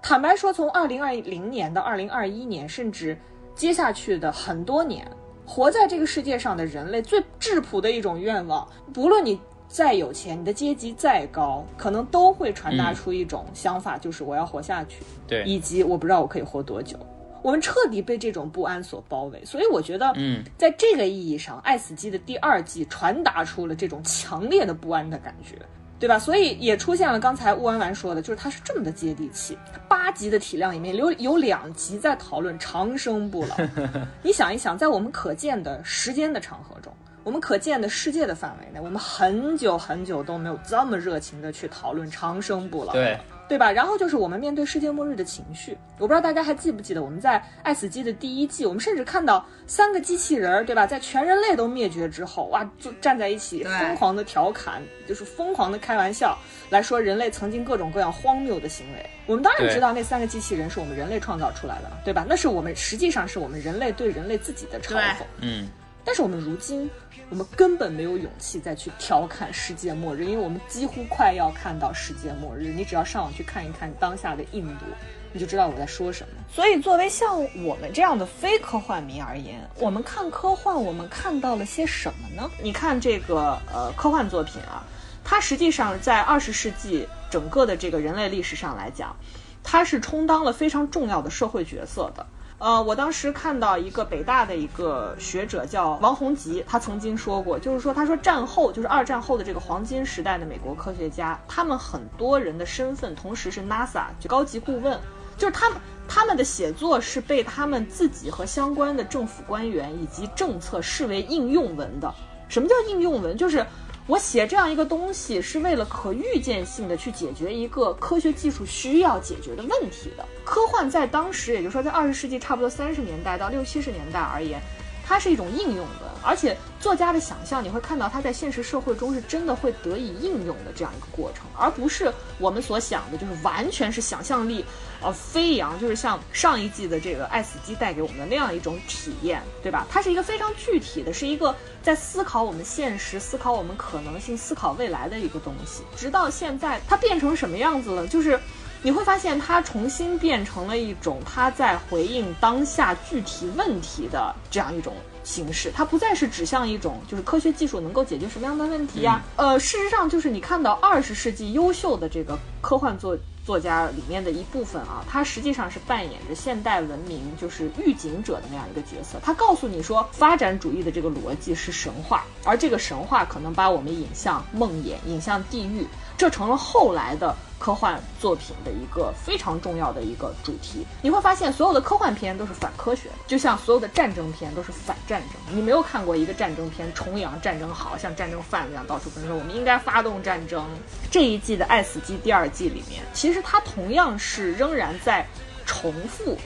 A: 坦白说，从二零二零年到二零二一年，甚至接下去的很多年，活在这个世界上的人类最质朴的一种愿望，不论你再有钱，你的阶级再高，可能都会传达
C: 嗯
A: 出一种想法，就是我要活下去。
C: 对，
A: 以及我不知道我可以活多久。我们彻底被这种不安所包围，所以我觉得，
C: 嗯，
A: 在这个意义上，《爱死机》的第二季传达出了这种强烈的不安的感觉，对吧？所以也出现了刚才乌安丸说的，就是它是这么的接地气。八集的体量里面有有两集在讨论长生不老，你想一想，在我们可见的时间的长河中。我们可见的世界的范围内，我们很久很久都没有这么热情的去讨论长生不老。
C: 对，
A: 对吧？然后就是我们面对世界末日的情绪，我不知道大家还记不记得我们在《爱死机》的第一季，我们甚至看到三个机器人儿，对吧？在全人类都灭绝之后，哇，就站在一起疯狂的调侃，就是疯狂的开玩笑，来说人类曾经各种各样荒谬的行为。我们当然知道那三个机器人是我们人类创造出来的，对吧？那是我们实际上是我们人类对人类自己的嘲讽。
C: 嗯，
A: 但是我们如今，我们根本没有勇气再去调侃世界末日，因为我们几乎快要看到世界末日。你只要上网去看一看当下的印度，你就知道我在说什么。所以，作为像我们这样的非科幻迷而言，我们看科幻，我们看到了些什么呢？你看这个呃科幻作品啊，它实际上在二十世纪整个的这个人类历史上来讲，它是充当了非常重要的社会角色的。呃，我当时看到一个北大的一个学者叫王洪吉，他曾经说过，就是说，他说战后就是二战后的这个黄金时代的美国科学家，他们很多人的身份同时是 NASA 就高级顾问，就是他们他们的写作是被他们自己和相关的政府官员以及政策视为应用文的。什么叫应用文？就是我写这样一个东西是为了可预见性的去解决一个科学技术需要解决的问题的。科幻在当时，也就是说在二十世纪差不多三十年代到六七十年代而言。它是一种应用文，而且作家的想象，你会看到它在现实社会中是真的会得以应用的这样一个过程，而不是我们所想的，就是完全是想象力，呃，飞扬，就是像上一季的这个《爱死机》带给我们的那样一种体验，对吧？它是一个非常具体的，是一个在思考我们现实、思考我们可能性、思考未来的一个东西。直到现在，它变成什么样子了？就是。你会发现，它重新变成了一种它在回应当下具体问题的这样一种形式。它不再是指向一种就是科学技术能够解决什么样的问题呀？呃，事实上，就是你看到二十世纪优秀的这个科幻作作家里面的一部分啊，他实际上是扮演着现代文明就是预警者的那样一个角色。他告诉你说，发展主义的这个逻辑是神话，而这个神话可能把我们引向梦魇，引向地狱。这成了后来的科幻作品的一个非常重要的一个主题。你会发现，所有的科幻片都是反科学，就像所有的战争片都是反战争。你没有看过一个战争片崇洋战争好，像战争贩子一样到处跟说我们应该发动战争。这一季的《爱死机》第二季里面，其实它同样是仍然在重复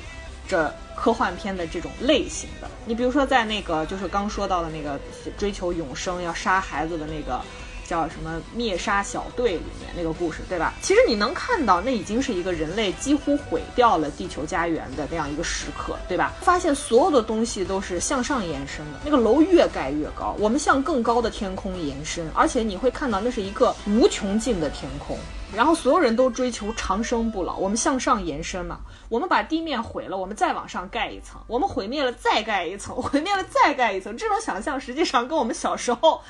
A: 着科幻片的这种类型的。你比如说，在那个就是刚说到的那个追求永生要杀孩子的那个。叫什么灭杀小队里面那个故事，对吧？其实你能看到，那已经是一个人类几乎毁掉了地球家园的那样一个时刻，对吧？发现所有的东西都是向上延伸的，那个楼越盖越高，我们向更高的天空延伸，而且你会看到那是一个无穷尽的天空。然后所有人都追求长生不老，我们向上延伸嘛。我们把地面毁了，我们再往上盖一层；我们毁灭了，再盖一层；毁灭了，再盖一层。这种想象实际上跟我们小时候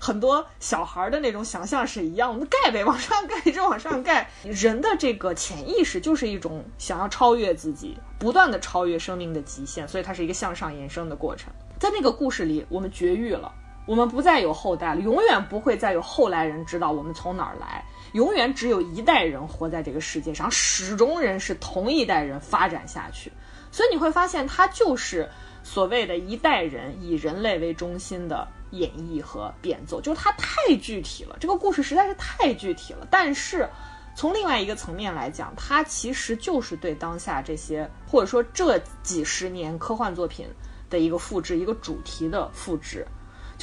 A: 很多小孩的那种想象是一样。我们盖呗，往上盖，一直往上盖。人的这个潜意识就是一种想要超越自己，不断的超越生命的极限，所以它是一个向上延伸的过程。在那个故事里，我们绝育了，我们不再有后代了，永远不会再有后来人知道我们从哪儿来。永远只有一代人活在这个世界上，始终人是同一代人发展下去，所以你会发现，它就是所谓的一代人以人类为中心的演绎和变奏，就是它太具体了，这个故事实在是太具体了。但是从另外一个层面来讲，它其实就是对当下这些或者说这几十年科幻作品的一个复制，一个主题的复制。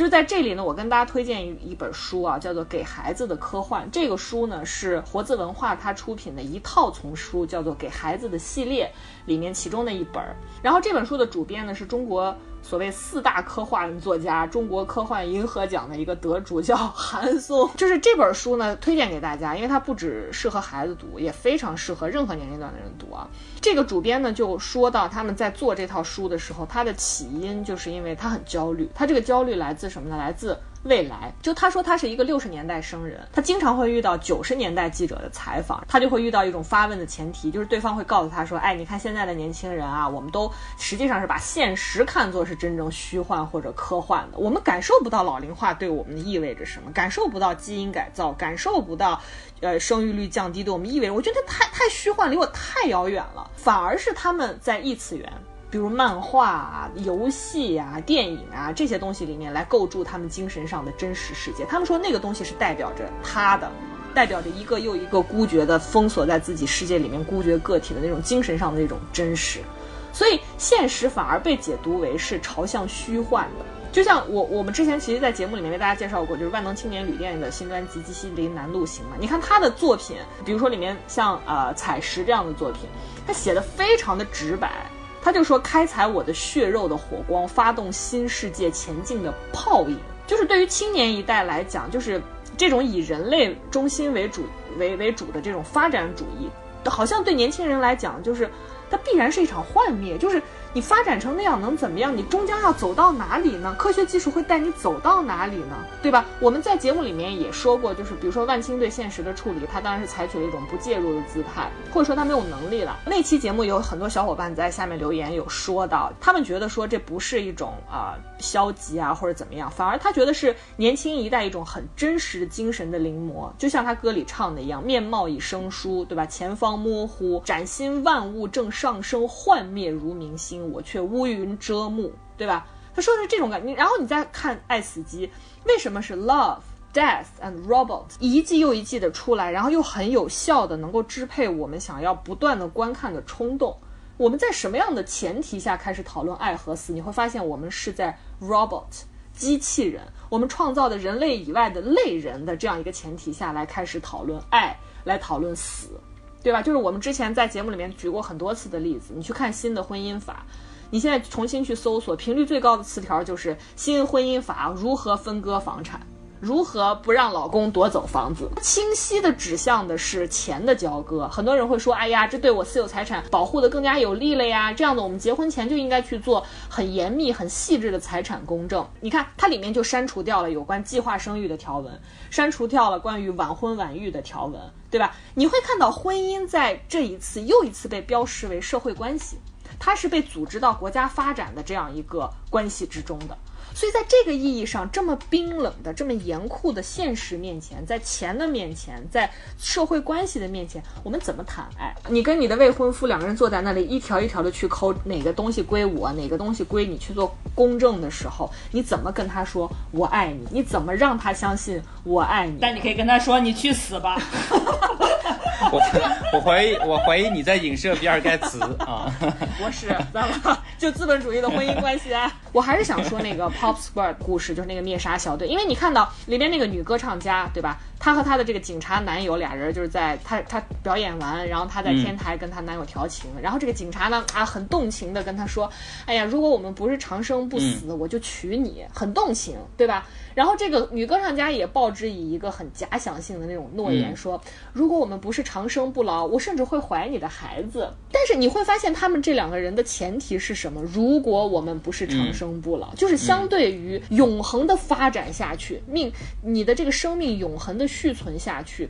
A: 就是在这里呢，我跟大家推荐一一本书啊，叫做《给孩子的科幻》。这个书呢是活字文化它出品的一套丛书，叫做《给孩子的系列》里面其中的一本。然后这本书的主编呢是中国。所谓四大科幻作家，中国科幻银河奖的一个得主叫 韩松，就是这本书呢，推荐给大家，因为它不只适合孩子读，也非常适合任何年龄段的人读啊。这个主编呢就说到，他们在做这套书的时候，他的起因就是因为他很焦虑，他这个焦虑来自什么呢？来自。未来，就他说他是一个六十年代生人，他经常会遇到九十年代记者的采访，他就会遇到一种发问的前提，就是对方会告诉他说，哎，你看现在的年轻人啊，我们都实际上是把现实看作是真正虚幻或者科幻的，我们感受不到老龄化对我们意味着什么，感受不到基因改造，感受不到，呃，生育率降低对我们意味着，我觉得太太虚幻，离我太遥远了，反而是他们在异次元。比如漫画啊、游戏啊、电影啊这些东西里面来构筑他们精神上的真实世界。他们说那个东西是代表着他的，代表着一个又一个孤绝的封锁在自己世界里面孤绝个体的那种精神上的那种真实。所以现实反而被解读为是朝向虚幻的。就像我我们之前其实，在节目里面为大家介绍过，就是万能青年旅店的新专辑《吉西林南路行》嘛。你看他的作品，比如说里面像呃采石这样的作品，他写的非常的直白。他就说：“开采我的血肉的火光，发动新世界前进的泡影，就是对于青年一代来讲，就是这种以人类中心为主为为主的这种发展主义，好像对年轻人来讲，就是它必然是一场幻灭，就是。”你发展成那样能怎么样？你终将要走到哪里呢？科学技术会带你走到哪里呢？对吧？我们在节目里面也说过，就是比如说万青对现实的处理，他当然是采取了一种不介入的姿态，或者说他没有能力了。那期节目有很多小伙伴在下面留言，有说到他们觉得说这不是一种啊消极啊或者怎么样，反而他觉得是年轻一代一种很真实的精神的临摹，就像他歌里唱的一样，面貌已生疏，对吧？前方模糊，崭新万物正上升，幻灭如明星。我却乌云遮目，对吧？他说的是这种感觉。然后你再看《爱死机》，为什么是 love？Death and Robot 一季又一季的出来，然后又很有效的能够支配我们想要不断的观看的冲动。我们在什么样的前提下开始讨论爱和死？你会发现我们是在 Robot 机器人，我们创造的人类以外的类人的这样一个前提下来开始讨论爱，来讨论死，对吧？就是我们之前在节目里面举过很多次的例子，你去看新的婚姻法，你现在重新去搜索，频率最高的词条就是新婚姻法如何分割房产。如何不让老公夺走房子？清晰的指向的是钱的交割。很多人会说：“哎呀，这对我私有财产保护的更加有利了呀！”这样的，我们结婚前就应该去做很严密、很细致的财产公证。你看，它里面就删除掉了有关计划生育的条文，删除掉了关于晚婚晚育的条文，对吧？你会看到婚姻在这一次又一次被标识为社会关系，它是被组织到国家发展的这样一个关系之中的。所以，在这个意义上，这么冰冷的、这么严酷的现实面前，在钱的面前，在社会关系的面前，我们怎么谈爱？你跟你的未婚夫两个人坐在那里，一条一条的去抠哪个东西归我，哪个东西归你去做公证的时候，你怎么跟他说我爱你？你怎么让他相信我爱你？
B: 但你可以跟他说你去死吧。
C: 我我怀疑我怀疑你在影射比尔盖茨啊！
A: 我是怎么就资本主义的婚姻关系啊？我还是想说那个 Pop Squad 故事，就是那个灭杀小队，因为你看到里边那个女歌唱家，对吧？她和她的这个警察男友俩人就是在她她表演完，然后她在天台跟她男友调情，然后这个警察呢啊很动情的跟她说：“哎呀，如果我们不是长生不死，我就娶你。”很动情，对吧？然后这个女歌唱家也报之以一个很假想性的那种诺言，说：“如果我们不是长生不老，我甚至会怀你的孩子。”但是你会发现，他们这两个人的前提是什么？如果我们不是长生不老，就是相对于永恒的发展下去，命你的这个生命永恒的续存下去，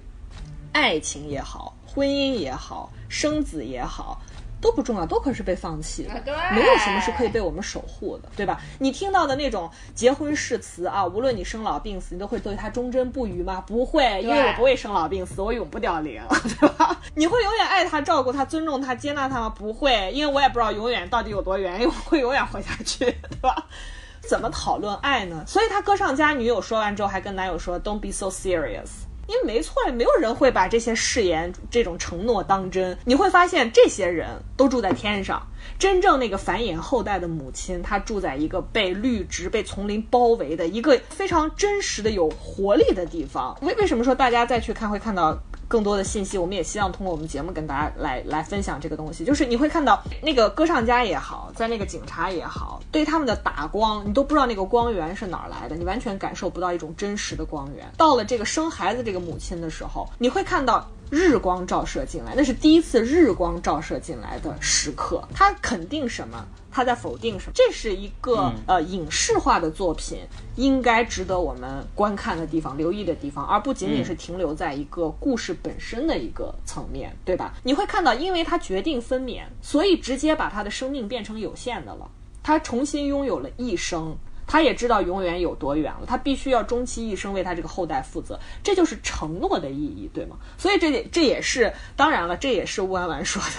A: 爱情也好，婚姻也好，生子也好。都不重要，都可是被放弃的，没有什么是可以被我们守护的，对吧？你听到的那种结婚誓词啊，无论你生老病死，你都会对他忠贞不渝吗？不会，因为我不会生老病死，我永不凋零，对吧？你会永远爱他、照顾他、尊重他、接纳他吗？不会，因为我也不知道永远到底有多远，因为我会永远活下去，对吧？怎么讨论爱呢？所以他歌唱家女友说完之后，还跟男友说：“Don't be so serious。”因为没错，没有人会把这些誓言、这种承诺当真。你会发现，这些人都住在天上。真正那个繁衍后代的母亲，她住在一个被绿植、被丛林包围的一个非常真实的、有活力的地方。为为什么说大家再去看会看到？更多的信息，我们也希望通过我们节目跟大家来来分享这个东西。就是你会看到那个歌唱家也好，在那个警察也好，对他们的打光，你都不知道那个光源是哪儿来的，你完全感受不到一种真实的光源。到了这个生孩子这个母亲的时候，你会看到。日光照射进来，那是第一次日光照射进来的时刻。他肯定什么？他在否定什么？这是一个呃影视化的作品，应该值得我们观看的地方、留意的地方，而不仅仅是停留在一个故事本身的一个层面，对吧？你会看到，因为他决定分娩，所以直接把他的生命变成有限的了，他重新拥有了一生。他也知道永远有多远了，他必须要终其一生为他这个后代负责，这就是承诺的意义，对吗？所以这这也是当然了，这也是弯弯说的。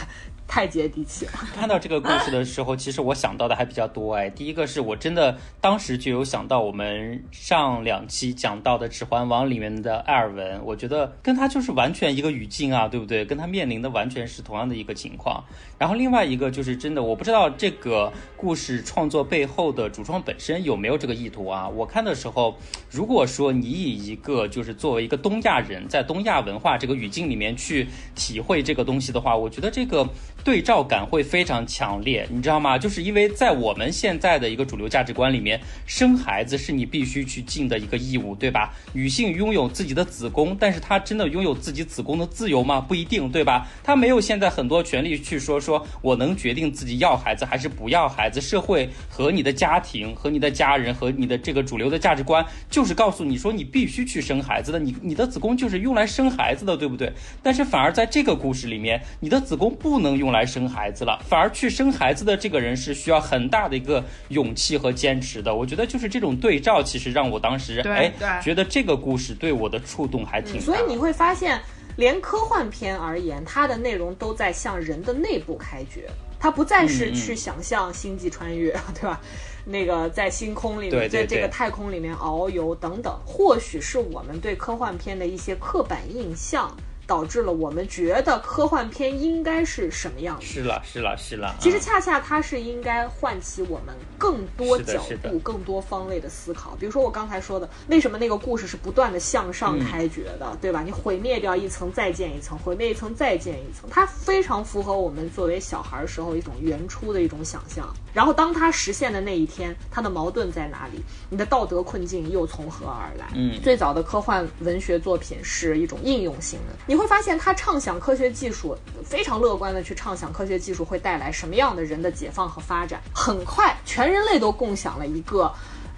A: 太接地气了。
C: 看到这个故事的时候，其实我想到的还比较多哎。第一个是我真的当时就有想到我们上两期讲到的《指环王》里面的艾尔文，我觉得跟他就是完全一个语境啊，对不对？跟他面临的完全是同样的一个情况。然后另外一个就是真的，我不知道这个故事创作背后的主创本身有没有这个意图啊？我看的时候，如果说你以一个就是作为一个东亚人在东亚文化这个语境里面去体会这个东西的话，我觉得这个。对照感会非常强烈，你知道吗？就是因为在我们现在的一个主流价值观里面，生孩子是你必须去尽的一个义务，对吧？女性拥有自己的子宫，但是她真的拥有自己子宫的自由吗？不一定，对吧？她没有现在很多权利去说说我能决定自己要孩子还是不要孩子。社会和你的家庭和你的家人和你的这个主流的价值观，就是告诉你说你必须去生孩子的，你你的子宫就是用来生孩子的，对不对？但是反而在这个故事里面，你的子宫不能用。来生孩子了，反而去生孩子的这个人是需要很大的一个勇气和坚持的。我觉得就是这种对照，其实让我当时哎觉得这个故事对我的触动还挺。
A: 所以你会发现，连科幻片而言，它的内容都在向人的内部开掘。它不再是去想象星际穿越，对吧？那个在星空里面，在这个太空里面遨游等等，或许是我们对科幻片的一些刻板印象，导致了我们觉得科幻片应该是什么样子。
C: 是了，是了，是了。啊
A: 其实恰恰它是应该唤起我们更多角度、更多方位的思考。比如说我刚才说的，为什么那个故事是不断的向上
C: 嗯
A: 开掘的，对吧？你毁灭掉一层，再建一层，毁灭一层，再建一层，它非常符合我们作为小孩儿时候一种原初的一种想象。然后当它实现的那一天，它的矛盾在哪里？你的道德困境又从何而来？
C: 嗯
A: 最早的科幻文学作品是一种应用性的，你会发现他畅想科学技术，非常乐观的去畅想科学技术会带来什么样的人的解放和发展。很快，全人类都共享了一个，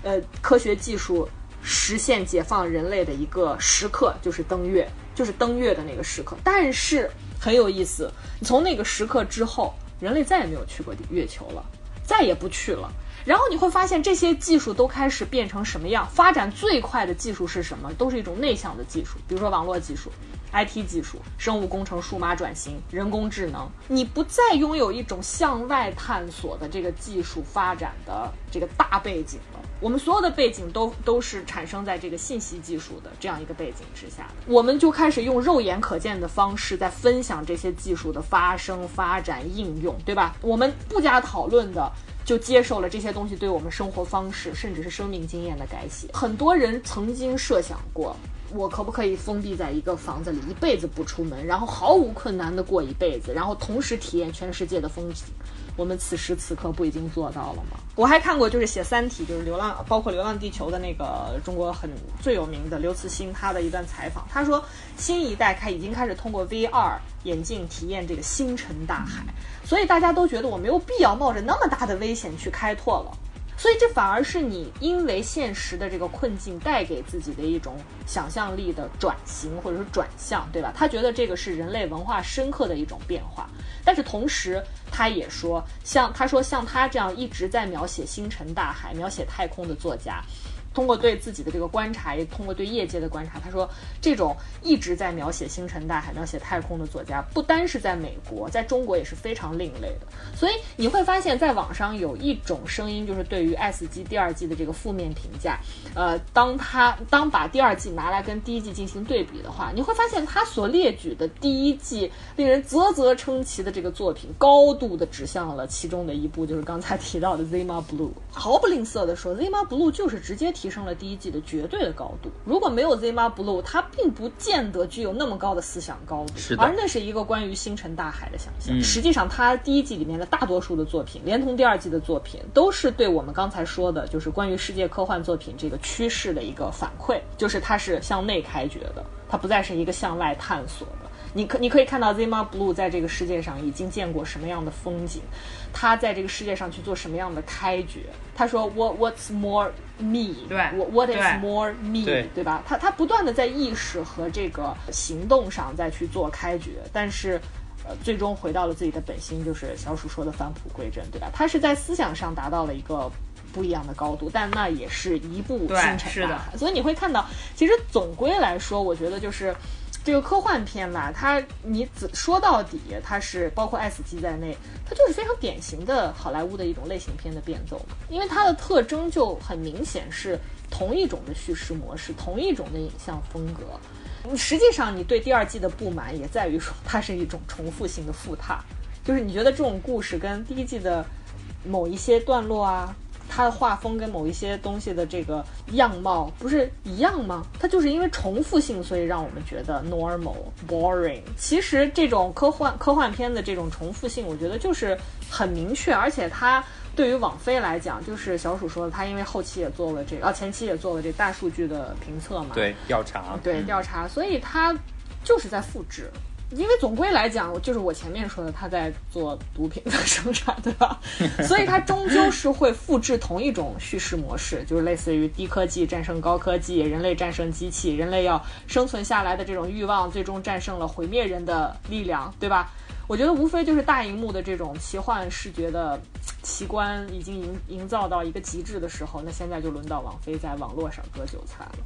A: 呃，科学技术实现解放人类的一个时刻，就是登月，就是登月的那个时刻。但是很有意思，从那个时刻之后，人类再也没有去过月球了。再也不去了。然后你会发现，这些技术都开始变成什么样？发展最快的技术是什么？都是一种内向的技术，比如说网络技术、IT 技术、生物工程、数码转型、人工智能。你不再拥有一种向外探索的这个技术发展的这个大背景了。我们所有的背景都都是产生在这个信息技术的这样一个背景之下，我们就开始用肉眼可见的方式在分享这些技术的发生、发展、应用，对吧？我们不加讨论的。就接受了这些东西对我们生活方式，甚至是生命经验的改写。很多人曾经设想过，我可不可以封闭在一个房子里，一辈子不出门，然后毫无困难的过一辈子，然后同时体验全世界的风景？我们此时此刻不已经做到了吗？我还看过，就是写《三体》，就是《流浪》，包括《流浪地球》的那个中国很最有名的刘慈欣，他的一段采访，他说，新一代开已经开始通过 VR 眼镜体验这个星辰大海，所以大家都觉得我没有必要冒着那么大的危险去开拓了。所以这反而是你因为现实的这个困境带给自己的一种想象力的转型或者是转向，对吧？他觉得这个是人类文化深刻的一种变化，但是同时他也说，像他说像他这样一直在描写星辰大海、描写太空的作家。通过对自己的这个观察，也通过对业界的观察，他说，这种一直在描写星辰大海、描写太空的作家，不单是在美国，在中国也是非常另类的。所以你会发现在网上有一种声音，就是对于《S 级》第二季的这个负面评价。呃，当他当把第二季拿来跟第一季进行对比的话，你会发现他所列举的第一季令人啧啧称奇的这个作品，高度的指向了其中的一部，就是刚才提到的《Zima Blue》。毫不吝啬的说，《Zima Blue》就是直接提升了第一季的绝对的高度。如果没有《Zima Blue》，它并不见得具有那么高的思想高度，
C: 是的
A: 而那是一个关于星辰大海的想象。
C: 嗯
A: 实际上，它第一季里面的大多数的作品，连同第二季的作品，都是对我们刚才说的，就是关于世界科幻作品这个趋势的一个反馈，就是它是向内开掘的，它不再是一个向外探索的。你可你可以看到 Zima Blue 在这个世界上已经见过什么样的风景，他在这个世界上去做什么样的开掘。他说 What What's more me？
B: 对
A: ，What What is more me？
C: 对
A: 对吧？他他不断的在意识和这个行动上再去做开掘，但是。呃，最终回到了自己的本心，就是小鼠说的返璞归真，对吧？他是在思想上达到了一个不一样的高度，但那也是一部
B: 对
A: 星辰
B: 的
A: 大海。所以你会看到，其实总归来说，我觉得就是这个科幻片吧，它你只说到底，它是包括《爱死机》在内，它就是非常典型的好莱坞的一种类型片的变奏，因为它的特征就很明显是同一种的叙事模式，同一种的影像风格。实际上，你对第二季的不满也在于说，它是一种重复性的复沓，就是你觉得这种故事跟第一季的某一些段落啊，它的画风跟某一些东西的这个样貌不是一样吗？它就是因为重复性，所以让我们觉得 normal boring。其实这种科幻科幻片的这种重复性，我觉得就是很明确，而且它。对于网飞来讲，就是小鼠说的，他因为后期也做了这个，啊，前期也做了这大数据的评测嘛，
C: 对调查，
A: 对调查，所以他就是在复制。因为总归来讲，就是我前面说的，他在做毒品的生产，对吧？所以他终究是会复制同一种叙事模式，就是类似于低科技战胜高科技，人类战胜机器，人类要生存下来的这种欲望，最终战胜了毁灭人的力量，对吧？我觉得无非就是大荧幕的这种奇幻视觉的奇观已经营营造到一个极致的时候，那现在就轮到王菲在网络上割韭菜了。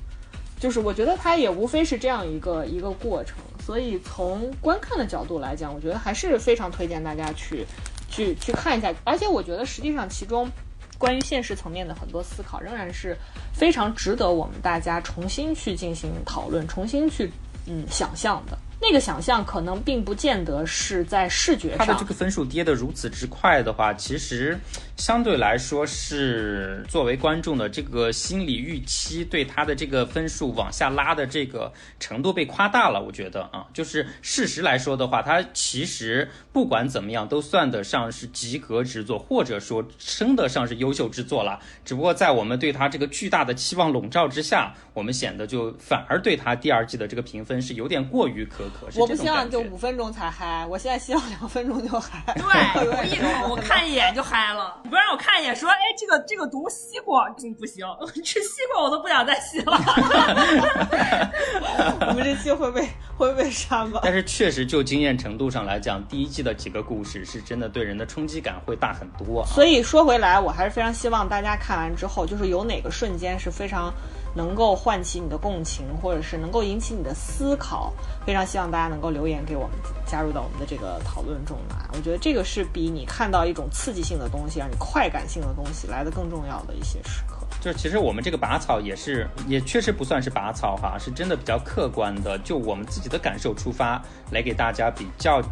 A: 就是我觉得它也无非是这样一个一个过程，所以从观看的角度来讲，我觉得还是非常推荐大家去去去看一下。而且我觉得实际上其中关于现实层面的很多思考，仍然是非常值得我们大家重新去进行讨论、重新去嗯想象的。那个想象可能并不见得是在视觉上，
C: 它的这个分数跌得如此之快的话，其实相对来说是作为观众的这个心理预期对他的这个分数往下拉的这个程度被夸大了。我觉得啊，就是事实来说的话，他其实不管怎么样都算得上是及格之作，或者说称得上是优秀之作了。只不过在我们对他这个巨大的期望笼罩之下，我们显得就反而对他第二季的这个评分是有点过于苛刻。
A: 我不希望就五分钟才嗨，我现在希望两分钟就嗨。
B: 对，我一口我看一眼就嗨了。你不让我看一眼，说哎，这个这个毒西瓜真不行，吃西瓜我都不想再吸了。
A: 我们这期会被会被删吧？
C: 但是确实就经验程度上来讲，第一季的几个故事是真的对人的冲击感会大很多。
A: 所以说回来，我还是非常希望大家看完之后，就是有哪个瞬间是非常。能够唤起你的共情，或者是能够引起你的思考，非常希望大家能够留言给我们，加入到我们的这个讨论中来。我觉得这个是比你看到一种刺激性的东西，让你快感性的东西来的更重要的一些时刻。
C: 就是其实我们这个拔草也是，也确实不算是拔草哈，是真的比较客观的，就我们自己的感受出发来给大家比较，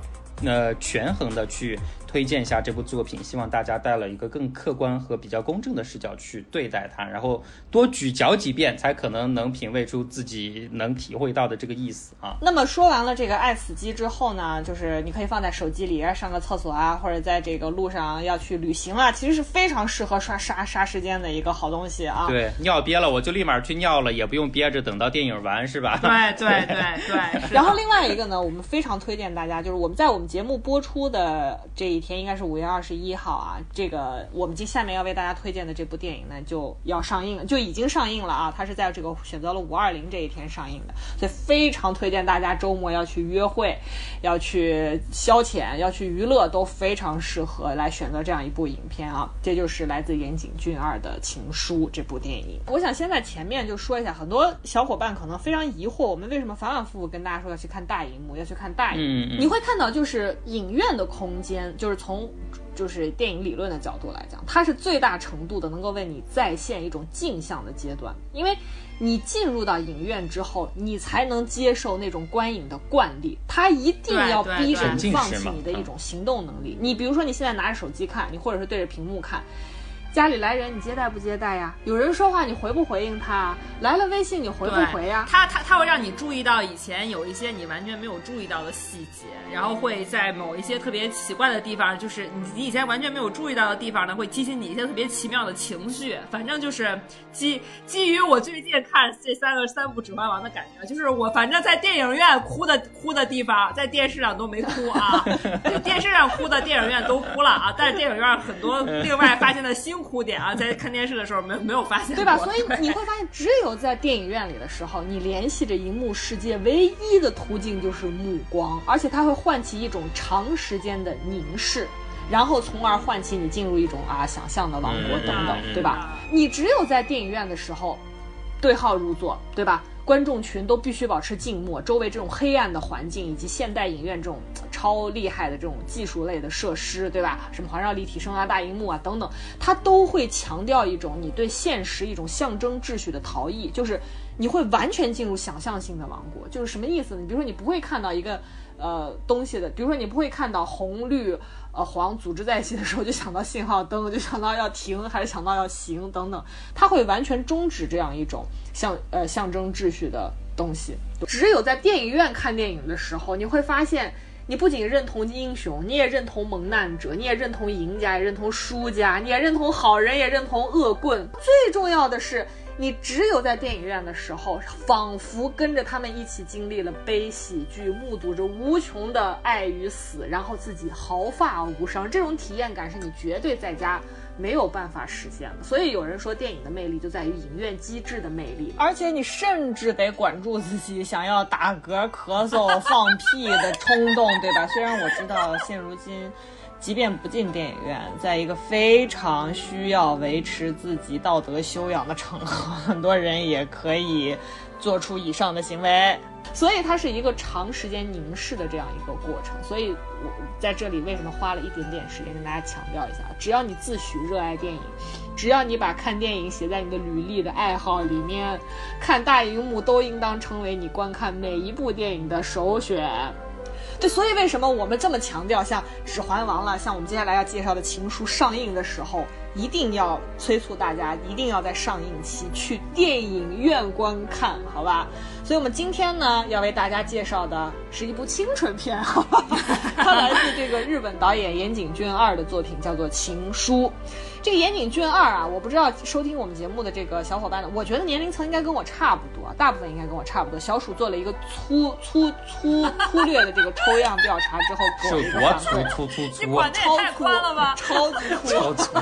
C: 呃，权衡的去。推荐一下这部作品，希望大家带了一个更客观和比较公正的视角去对待它，然后多咀嚼几遍，才可能能品味出自己能体会到的这个意思啊。
A: 那么说完了这个爱死机之后呢，就是你可以放在手机里，上个厕所啊，或者在这个路上要去旅行啊，其实是非常适合刷刷刷时间的一个好东西啊。
C: 对，尿憋了我就立马去尿了，也不用憋着等到电影完，是吧？
B: 对对对对。
A: 然后另外一个呢，我们非常推荐大家，就是我们在我们节目播出的这一。天应该是五月二十一号啊，这个我们接下面要为大家推荐的这部电影呢就要上映了，就已经上映了啊，它是在这个选择了五二零这一天上映的，所以非常推荐大家周末要去约会，要去消遣，要去娱乐，都非常适合来选择这样一部影片啊。这就是来自岩井俊二的《情书》这部电影。我想先在前面就说一下，很多小伙伴可能非常疑惑，我们为什么反反复复跟大家说要去看大荧幕，要去看大荧幕？你会看到就是影院的空间，就是。从就是电影理论的角度来讲，它是最大程度的能够为你再现一种镜像的阶段，因为你进入到影院之后，你才能接受那种观影的惯例，它一定要逼着你放弃你的一种行动能力。你比如说你现在拿着手机看，你或者是对着屏幕看。家里来人，你接待不接待呀？有人说话，你回不回应他？来了微信，你回不回呀？
B: 他他他会让你注意到以前有一些你完全没有注意到的细节，然后会在某一些特别奇怪的地方，就是你你以前完全没有注意到的地方呢，会激起你一些特别奇妙的情绪。反正就是基基于我最近看这三个三部《指环王》的感觉，就是我反正在电影院哭的哭的地方，在电视上都没哭啊。电视上哭的，电影院都哭了啊。但是电影院很多另外发现的新。哭点啊，在看电视的时候没没有发现，
A: 对吧？所以你会发现，只有在电影院里的时候，你联系着荧幕世界唯一的途径就是目光，而且它会唤起一种长时间的凝视，然后从而唤起你进入一种啊想象的王国等等，对吧？你只有在电影院的时候，对号入座，对吧？观众群都必须保持静默，周围这种黑暗的环境，以及现代影院这种超厉害的这种技术类的设施，对吧？什么环绕立体声啊、大荧幕啊等等，它都会强调一种你对现实一种象征秩序的逃逸，就是你会完全进入想象性的王国。就是什么意思呢？比如说你不会看到一个呃东西的，比如说你不会看到红绿。呃，黄组织在一起的时候，就想到信号灯，就想到要停，还是想到要行等等，它会完全终止这样一种象呃象征秩序的东西。只有在电影院看电影的时候，你会发现，你不仅认同英雄，你也认同蒙难者，你也认同赢家，也认同输家，你也认同好人，也认同恶棍。最重要的是。你只有在电影院的时候，仿佛跟着他们一起经历了悲喜剧，目睹着无穷的爱与死，然后自己毫发无伤，这种体验感是你绝对在家没有办法实现的。所以有人说，电影的魅力就在于影院机制的魅力，而且你甚至得管住自己想要打嗝、咳嗽、放屁的冲动，对吧？虽然我知道现如今。即便不进电影院，在一个非常需要维持自己道德修养的场合，很多人也可以做出以上的行为。所以它是一个长时间凝视的这样一个过程。所以我在这里为什么花了一点点时间跟大家强调一下？只要你自诩热爱电影，只要你把看电影写在你的履历的爱好里面，看大荧幕都应当成为你观看每一部电影的首选。对，所以为什么我们这么强调，像《指环王》了，像我们接下来要介绍的《情书》上映的时候，一定要催促大家，一定要在上映期去电影院观看，好吧？所以我们今天呢，要为大家介绍的是一部青春片，好吧？它来自这个日本导演岩井俊二的作品，叫做《情书》。这个岩井俊二啊，我不知道收听我们节目的这个小伙伴呢，我觉得年龄层应该跟我差不多，大部分应该跟我差不多。小鼠做了一个粗 粗粗粗略的这个抽样调查之后，给我一个
C: 多
A: 反馈，
C: 粗粗粗
B: 你管的也太
A: 超粗
B: 宽了吧？
A: 超级粗，
C: 超粗，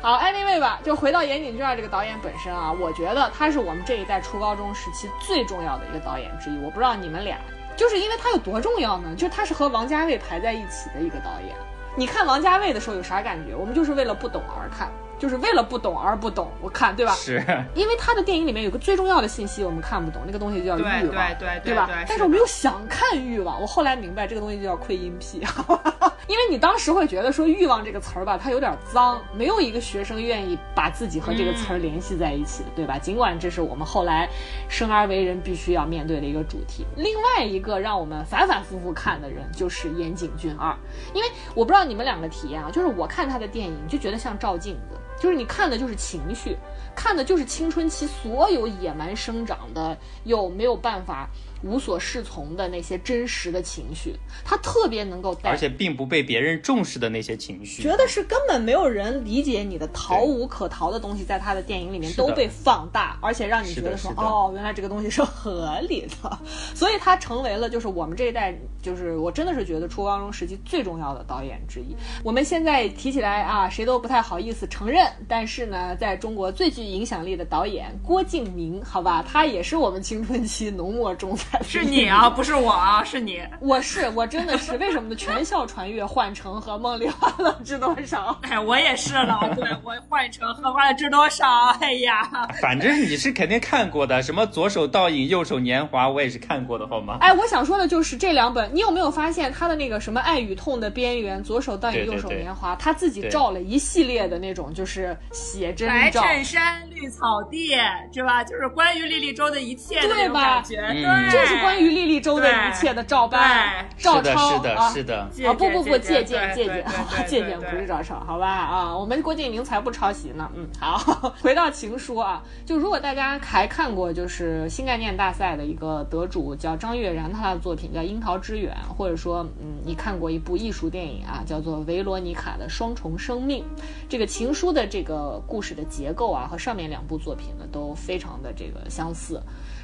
A: 好，anyway 吧，就回到岩井俊二这个导演本身啊，我觉得他是我们这一代初高中时期最重要的一个导演之一。我不知道你们俩，就是因为他有多重要呢？就他是和王家卫排在一起的一个导演。你看王家卫的时候有啥感觉？我们就是为了不懂而看，就是为了不懂而不懂，我看对吧？
C: 是
A: 因为他的电影里面有个最重要的信息我们看不懂，那个东西就叫欲望，
B: 对对对
A: 对吧？
B: 对
A: 但是我们又想看欲望，我后来明白这个东西就叫窥阴癖，因为你当时会觉得说欲望这个词儿吧，它有点脏，没有一个学生愿意把自己和这个词儿联系在一起的，对吧？尽管这是我们后来生而为人必须要面对的一个主题。另外一个让我们反反复复看的人就是岩井俊二，因为我不知道你们两个体验啊，就是我看他的电影就觉得像照镜子。就是你看的就是情绪，看的就是青春期所有野蛮生长的又没有办法无所适从的那些真实的情绪，他特别能够带
C: 而且并不被别人重视的那些情绪，
A: 觉得是根本没有人理解你的逃无可逃的东西，在他的电影里面都被放大，而且让你觉得说哦，原来这个东西是合理的，所以他成为了就是我们这一代，就是我真的是觉得初高中时期最重要的导演之一。我们现在提起来啊，谁都不太好意思承认，但是呢，在中国最具影响力的导演郭敬明，好吧，他也是我们青春期浓墨重彩的
B: 是你啊，不是我啊，是你。
A: 我是我真的是为什么呢？全校传阅《幻城》和《梦里花落知多少》。
B: 哎，我也是了，对我幻城荷花的知多少？哎呀，
C: 反正你是肯定看过的，什么左手倒影，右手年华，我也是看过的，好吗？
A: 哎，我想说的就是这两本，你有没有发现他的那个什么《爱与痛的边缘》，左手倒影，
C: 对对
A: 右手年华，他自己照了一系列的那种就是写真
B: 白。衬衫、绿草地，是吧？就是关于莉莉周的一切的那种
A: 对吧
B: 感觉，
C: 嗯
B: 对，
A: 就是关于莉莉周的一切的照搬、照
C: 是的，
A: 抄
C: 是的，
A: 啊
C: 是的，
A: 啊不不不，借
B: 借
A: 鉴借鉴，借鉴不是照抄，好吧啊，我们郭敬明才不抄袭呢。嗯，好，回到情书啊，就如果大家还看过就是新概念大赛的一个得主叫张悦然，他的作品叫《樱桃之远》，或者说嗯，你看过一部艺术电影啊，叫做《维罗妮卡的双重生命》，这个情书的这个故事的结构啊，和上面两部作品呢都非常的这个相似。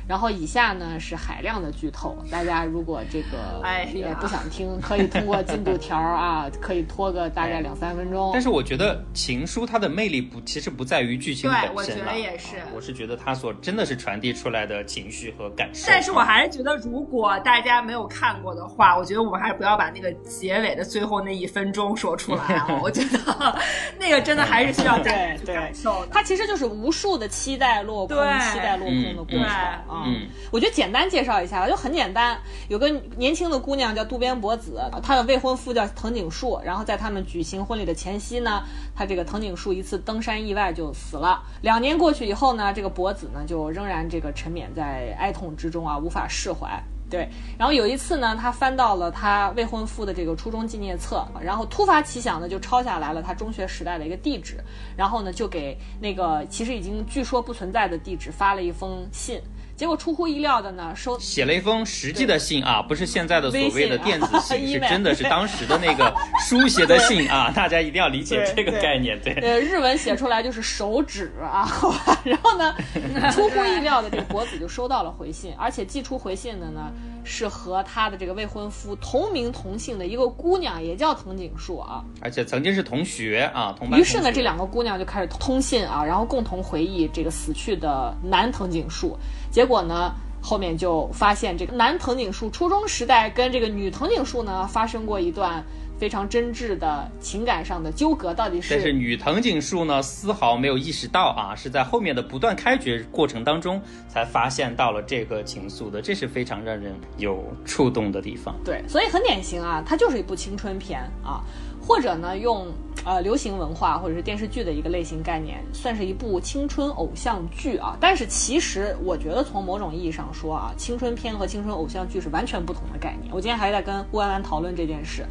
A: 然后以下呢是海量的剧透，大家如果这个
B: 哎
A: 也不想听，可以通过进度条啊，可以拖个大概两三分钟。
C: 但是我觉得《情书》它的魅力不，其实不在于剧情
B: 对
C: 本身了
B: 我觉得也是
C: 啊我是觉得它所真的是传递出来的情绪和感受。
B: 但是我还是觉得，如果大家没有看过的话，我觉得我们还是不要把那个结尾的最后那一分钟说出来啊！我觉得那个真的还是需要大家去
A: 对
B: 感受的。
A: 它其实就是无数的期待落空、
B: 对
A: 期待落空的过程
B: 对
A: 啊。
C: 嗯
A: 我觉得简单介绍一下吧，就很简单。有个年轻的姑娘叫渡边博子，她的未婚夫叫藤井树。然后在他们举行婚礼的前夕呢，她这个藤井树一次登山意外就死了。两年过去以后呢，这个博子呢就仍然这个沉湎在哀痛之中啊，无法释怀。对，然后有一次呢，他翻到了他未婚夫的这个初中纪念册，然后突发奇想呢就抄下来了他中学时代的一个地址，然后呢就给那个其实已经据说不存在的地址发了一封信，结果出乎意料的呢收
C: 写了一封实际的信啊，不是现在的所谓的电子信，是真的是当时的那个 书写的信啊，大家一定要理解这个概念。对，
A: 呃，日文写出来就是手指啊，好吧。然后呢，出乎意料的，这个博子就收到了回信，而且寄出回信的呢是和他的这个未婚夫同名同姓的一个姑娘，也叫藤井树啊。
C: 而且曾经是同学啊，同班同。
A: 于是呢，这两个姑娘就开始通信啊，然后共同回忆这个死去的男藤井树。结果呢，后面就发现这个男藤井树初中时代跟这个女藤井树呢发生过一段非常真挚的情感上的纠葛，到底是
C: 但是女藤井树呢，丝毫没有意识到啊，是在后面的不断开掘过程当中才发现到了这个情愫的，这是非常让人有触动的地方。
A: 对，所以很典型啊，它就是一部青春片啊，或者呢用呃流行文化或者是电视剧的一个类型概念，算是一部青春偶像剧啊。但是其实我觉得从某种意义上说啊，青春片和青春偶像剧是完全不同的概念。我今天还在跟乌安安讨论这件事。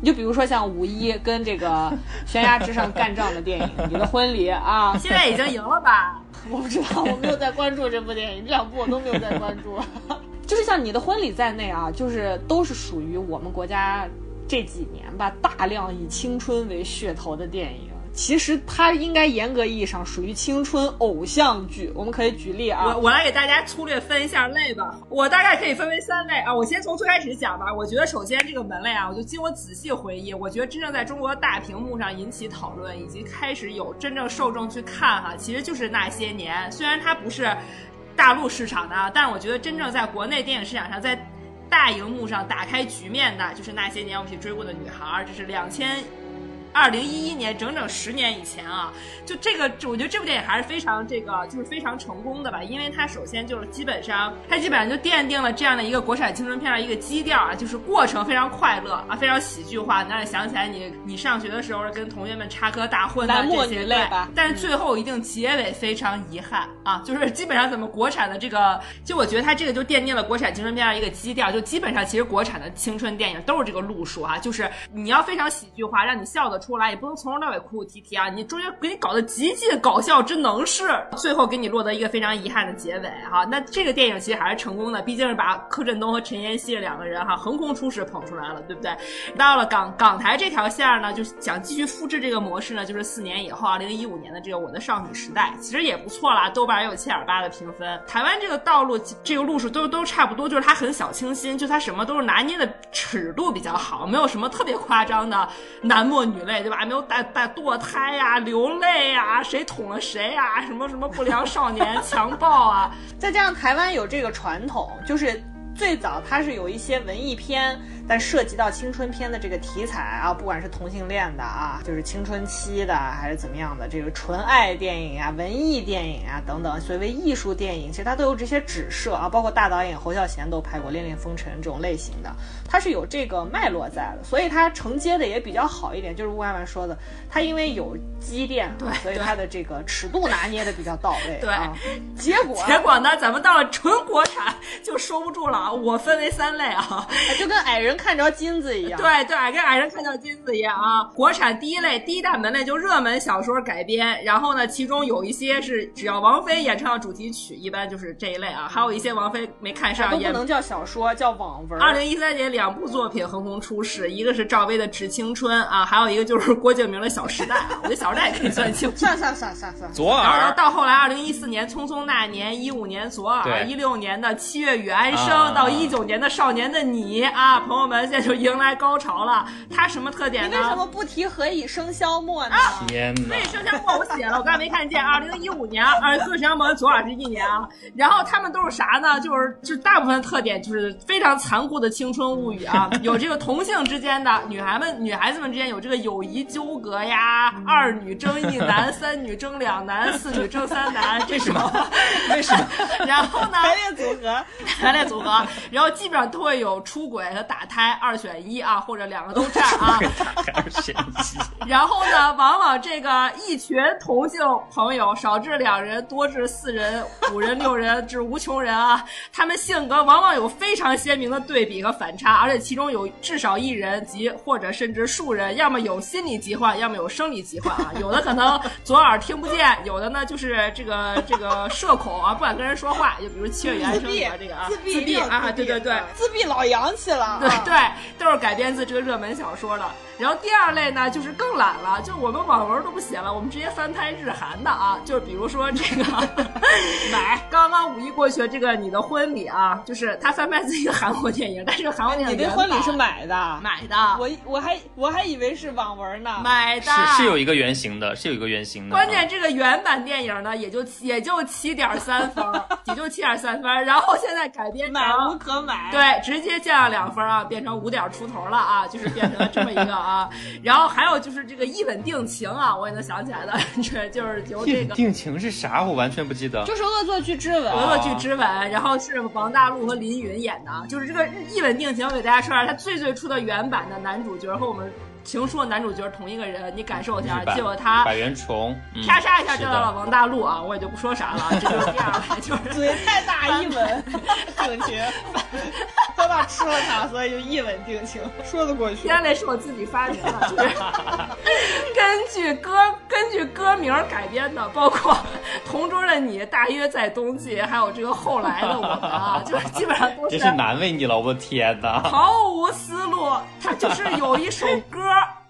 A: 你就比如说像五一跟这个悬崖之上干仗的电影《你的婚礼》啊，
B: 现在已经赢了吧？
A: 我不知道，我没有在关注这部电影，这两部我都没有在关注。就是像《你的婚礼》在内啊，就是都是属于我们国家这几年吧，大量以青春为噱头的电影。其实它应该严格意义上属于青春偶像剧。我们可以举例啊，
B: 我我来给大家粗略分一下类吧。我大概可以分为三类啊。我先从最开始讲吧。我觉得首先这个门类啊，我就经我仔细回忆，我觉得真正在中国大屏幕上引起讨论，以及开始有真正受众去看哈，其实就是那些年。虽然它不是大陆市场的，但我觉得真正在国内电影市场上，在大荧幕上打开局面的，就是那些年我们一起追过的女孩。这是两千。二零一一年，整整十年以前啊，就这个，我觉得这部电影还是非常这个，就是非常成功的吧。因为它首先就是基本上，它基本上就奠定了这样的一个国产青春片的一个基调啊，就是过程非常快乐啊，非常喜剧化，让你想起来你你上学的时候跟同学们插科打诨的这些
A: 类吧。
B: 但是最后一定结尾非常遗憾啊，就是基本上怎么国产的这个，就我觉得它这个就奠定了国产青春片的一个基调，就基本上其实国产的青春电影都是这个路数啊，就是你要非常喜剧化，让你笑出。来也不能从头到尾哭哭啼啼啊！你中间给你搞得极尽搞笑之能事，最后给你落得一个非常遗憾的结尾哈。那这个电影其实还是成功的，毕竟是把柯震东和陈妍希两个人哈横空出世捧出来了，对不对？到了港港台这条线呢，就想继续复制这个模式呢，就是四年以后，二零一五年的这个《我的少女时代》，其实也不错啦，豆瓣也有七点八的评分。台湾这个道路这个路数都都差不多，就是它很小清新，就它什么都是拿捏的尺度比较好，没有什么特别夸张的男默女泪。对吧？没有带带堕胎呀、流泪呀、谁捅了谁呀、什么什么不良少年 强暴啊，
A: 再加上台湾有这个传统，就是最早它是有一些文艺片。但涉及到青春片的这个题材啊，不管是同性恋的啊，就是青春期的，还是怎么样的，这个纯爱电影啊、文艺电影啊等等，所谓艺术电影，其实它都有这些指涉啊。包括大导演侯孝贤都拍过《恋恋风尘》这种类型的，它是有这个脉络在的，所以它承接的也比较好一点。就是吴婉婉说的，它因为有积淀，
B: 对，
A: 所以它的这个尺度拿捏的比较到位。
B: 对，
A: 结果
B: 结果呢，咱们到了纯国产就收不住了。我分为三类啊，
A: 就跟矮人。看着金子一样，
B: 对对，跟矮人看到金子一样啊！国产第一类第一大门类就热门小说改编，然后呢，其中有一些是只要王菲演唱主题曲，一般就是这一类啊。还有一些王菲没看上，
A: 也不能叫小说，叫网文。
B: 二零一三年两部作品横空出世，一个是赵薇的《致青春》啊，还有一个就是郭敬明的《小时代》。啊 我觉得《小时代》也可以算青，
A: 算算算算算。
C: 左耳。
B: 到后来，二零一四年《匆匆那年》，一五年《左耳》，一六年的《七月与安生》，到一九年的《少年的你》啊，朋友们现在就迎来高潮了。它什么特点
A: 呢？你为什么不提《何以笙箫默》呢？
C: 天哪！
B: 《何以笙箫默》我写了，我刚才没看见。二零一五年，二《何以笙箫默》左耳是一年啊。然后他们都是啥呢？就是就大部分特点就是非常残酷的青春物语啊，有这个同性之间的女孩们、女孩子们之间有这个友谊纠葛呀，二女争一男，三女争两男，四女争三男，这
C: 什么？为什么？
B: 然后呢？
A: 排列组合，
B: 排列组合，然后基本上都会有出轨和打胎，二选一啊，或者两个都占啊。
C: 二选一。
B: 然后呢，往往这个一群同性朋友，少至两人，多至四人、五人、六人，至无穷人啊，他们性格往往有非常鲜明的对比和反差，而且其中有至少一人及或者甚至数人，要么有心理疾患，要么有生理疾患啊。有的可能左耳听不见，有的呢就是这个这个社恐啊，不敢跟人说话。就比如《七月与安生》里边这个啊，自闭啊，对对对，
A: 自闭老洋气了。
B: 对 对，都是改编自这个热门小说的。然后第二类呢，就是更懒了，就我们网文都不写了，我们直接翻拍日韩的啊。就是比如说这个 买，刚刚五一过去，这个你的婚礼啊，就是他翻拍自己的韩国电影，但是韩国电影
A: 你的婚礼是买的，
B: 买的。
A: 我我还我还以为是网文呢，
B: 买的。
C: 是是有一个原型的，是有一个原型的。
B: 关键这个原版电影呢，也就也就七点三分，也就七点三分。然后现在改编
A: 买无可买，
B: 对，直接降了两分啊，变成五点出头了啊，就是变成了这么一个啊。然后还有就是这个一吻定情啊，我也能想起来的，这就是由这个
C: 定情是啥？我完全不记得。
A: 就是恶作剧之吻，
B: 恶作剧之吻，然后是王大陆和林允演的，就是这个一吻定情。我给大家说一下，他最最初的原版的男主角和我们。情书的男主角同一个人，你感受一下，结果他
C: 百元虫，
B: 啪嚓一下掉到了王大陆啊！我也就不说啥了，这就是第二位，就是
A: 嘴太大一吻 定情，他爸吃了他，所以就一吻定情，说得过去。
B: 天雷是我自己发明的，就是根据歌根据歌名改编的，包括同桌的你，大约在冬季，还有这个后来的我们啊，就是基本上都
C: 是。真是难为你了，我的天哪！
B: 毫无思路，他就是有一首歌。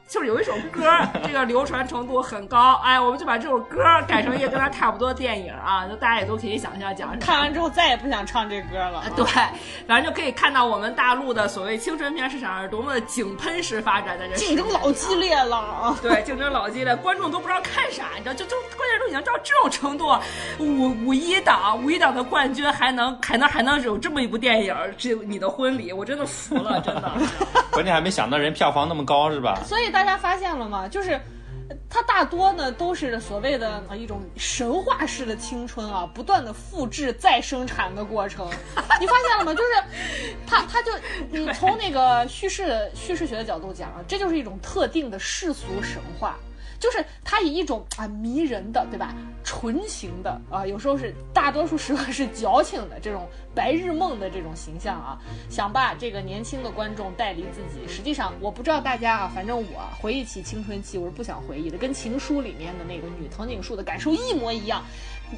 B: 就是有一首歌，这个流传程度很高，哎，我们就把这首歌改成一个跟它差不多的电影啊，就大家也都可以想象讲。
A: 看完之后再也不想唱这歌了。
B: 对，反正就可以看到我们大陆的所谓青春片市场是多么的井喷式发展，在这
A: 竞争老激烈了。
B: 对，竞争老激烈，观众都不知道看啥，你知道，就就关键都已经到这种程度，五五一档五一档的冠军还能还能还能有这么一部电影，这你的婚礼，我真的服了，真的。
C: 关键还没想到人票房那么高是吧？
A: 所以大家发现了吗？就是，它大多呢都是所谓的一种神话式的青春啊，不断的复制再生产的过程。你发现了吗？就是，它它就你从那个叙事叙事学的角度讲啊，这就是一种特定的世俗神话。就是他以一种啊迷人的，对吧？纯情的啊，有时候是大多数时候是矫情的这种白日梦的这种形象啊，想把这个年轻的观众带离自己。实际上，我不知道大家啊，反正我回忆起青春期，我是不想回忆的，跟情书里面的那个女藤井树的感受一模一样。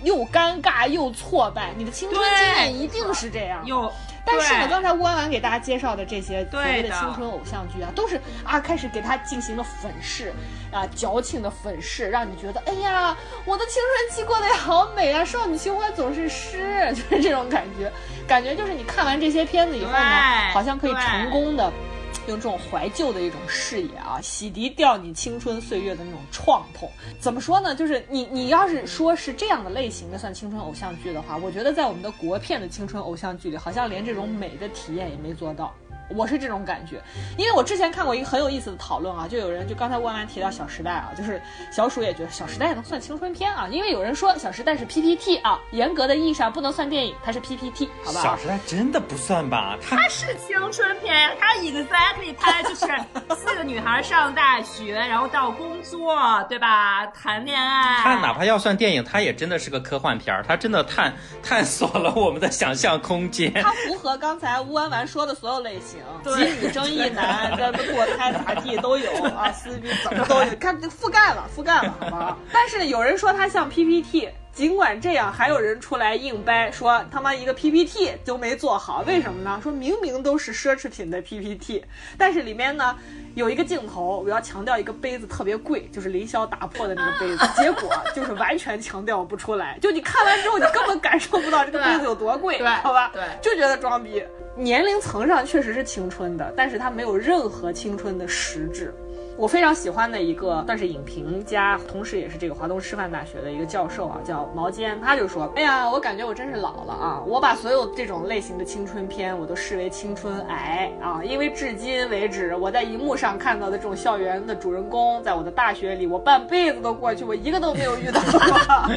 A: 又尴尬又挫败，你的青春经验一定是这样。
B: 有，
A: 但是呢，刚才乌安婉给大家介绍的这些所谓的青春偶像剧啊，都是啊开始给他进行了粉饰，啊矫情的粉饰，让你觉得哎呀，我的青春期过得也好美啊，少女情怀总是诗，就是这种感觉，感觉就是你看完这些片子以后呢，好像可以成功的。用这种怀旧的一种视野啊，洗涤掉你青春岁月的那种创痛。怎么说呢？就是你，你要是说是这样的类型的算青春偶像剧的话，我觉得在我们的国片的青春偶像剧里，好像连这种美的体验也没做到。我是这种感觉，因为我之前看过一个很有意思的讨论啊，就有人就刚才万万提到《小时代》啊，就是小鼠也觉得《小时代》能算青春片啊，因为有人说《小时代》是 PPT 啊，严格的意义上不能算电影，它是 PPT，好吧？
C: 小时代》真的不算吧？
B: 它是青春片呀，它 exactly 它就是 四个女孩上大学，然后到工作，对吧？谈恋爱。
C: 它哪怕要算电影，它也真的是个科幻片儿，它真的探探索了我们的想象空间。
A: 它符合刚才乌安完说的所有类型。极女争议男，这堕胎咋地都有啊，撕逼怎么都有，看覆盖了，覆盖了，好吗？但是有人说它像 PPT，尽管这样，还有人出来硬掰，说他妈一个 PPT 都没做好，为什么呢？说明明都是奢侈品的 PPT，但是里面呢有一个镜头，我要强调一个杯子特别贵，就是凌霄打破的那个杯子，结果就是完全强调不出来，就你看完之后，你根本感受不到这个杯子有多贵，好吧？
B: 对，
A: 就觉得装逼。年龄层上确实是青春的，但是它没有任何青春的实质。我非常喜欢的一个算是影评家，同时也是这个华东师范大学的一个教授啊，叫毛尖，他就说：“哎呀，我感觉我真是老了啊！我把所有这种类型的青春片我都视为青春癌啊，因为至今为止，我在荧幕上看到的这种校园的主人公，在我的大学里，我半辈子都过去，我一个都没有遇到过。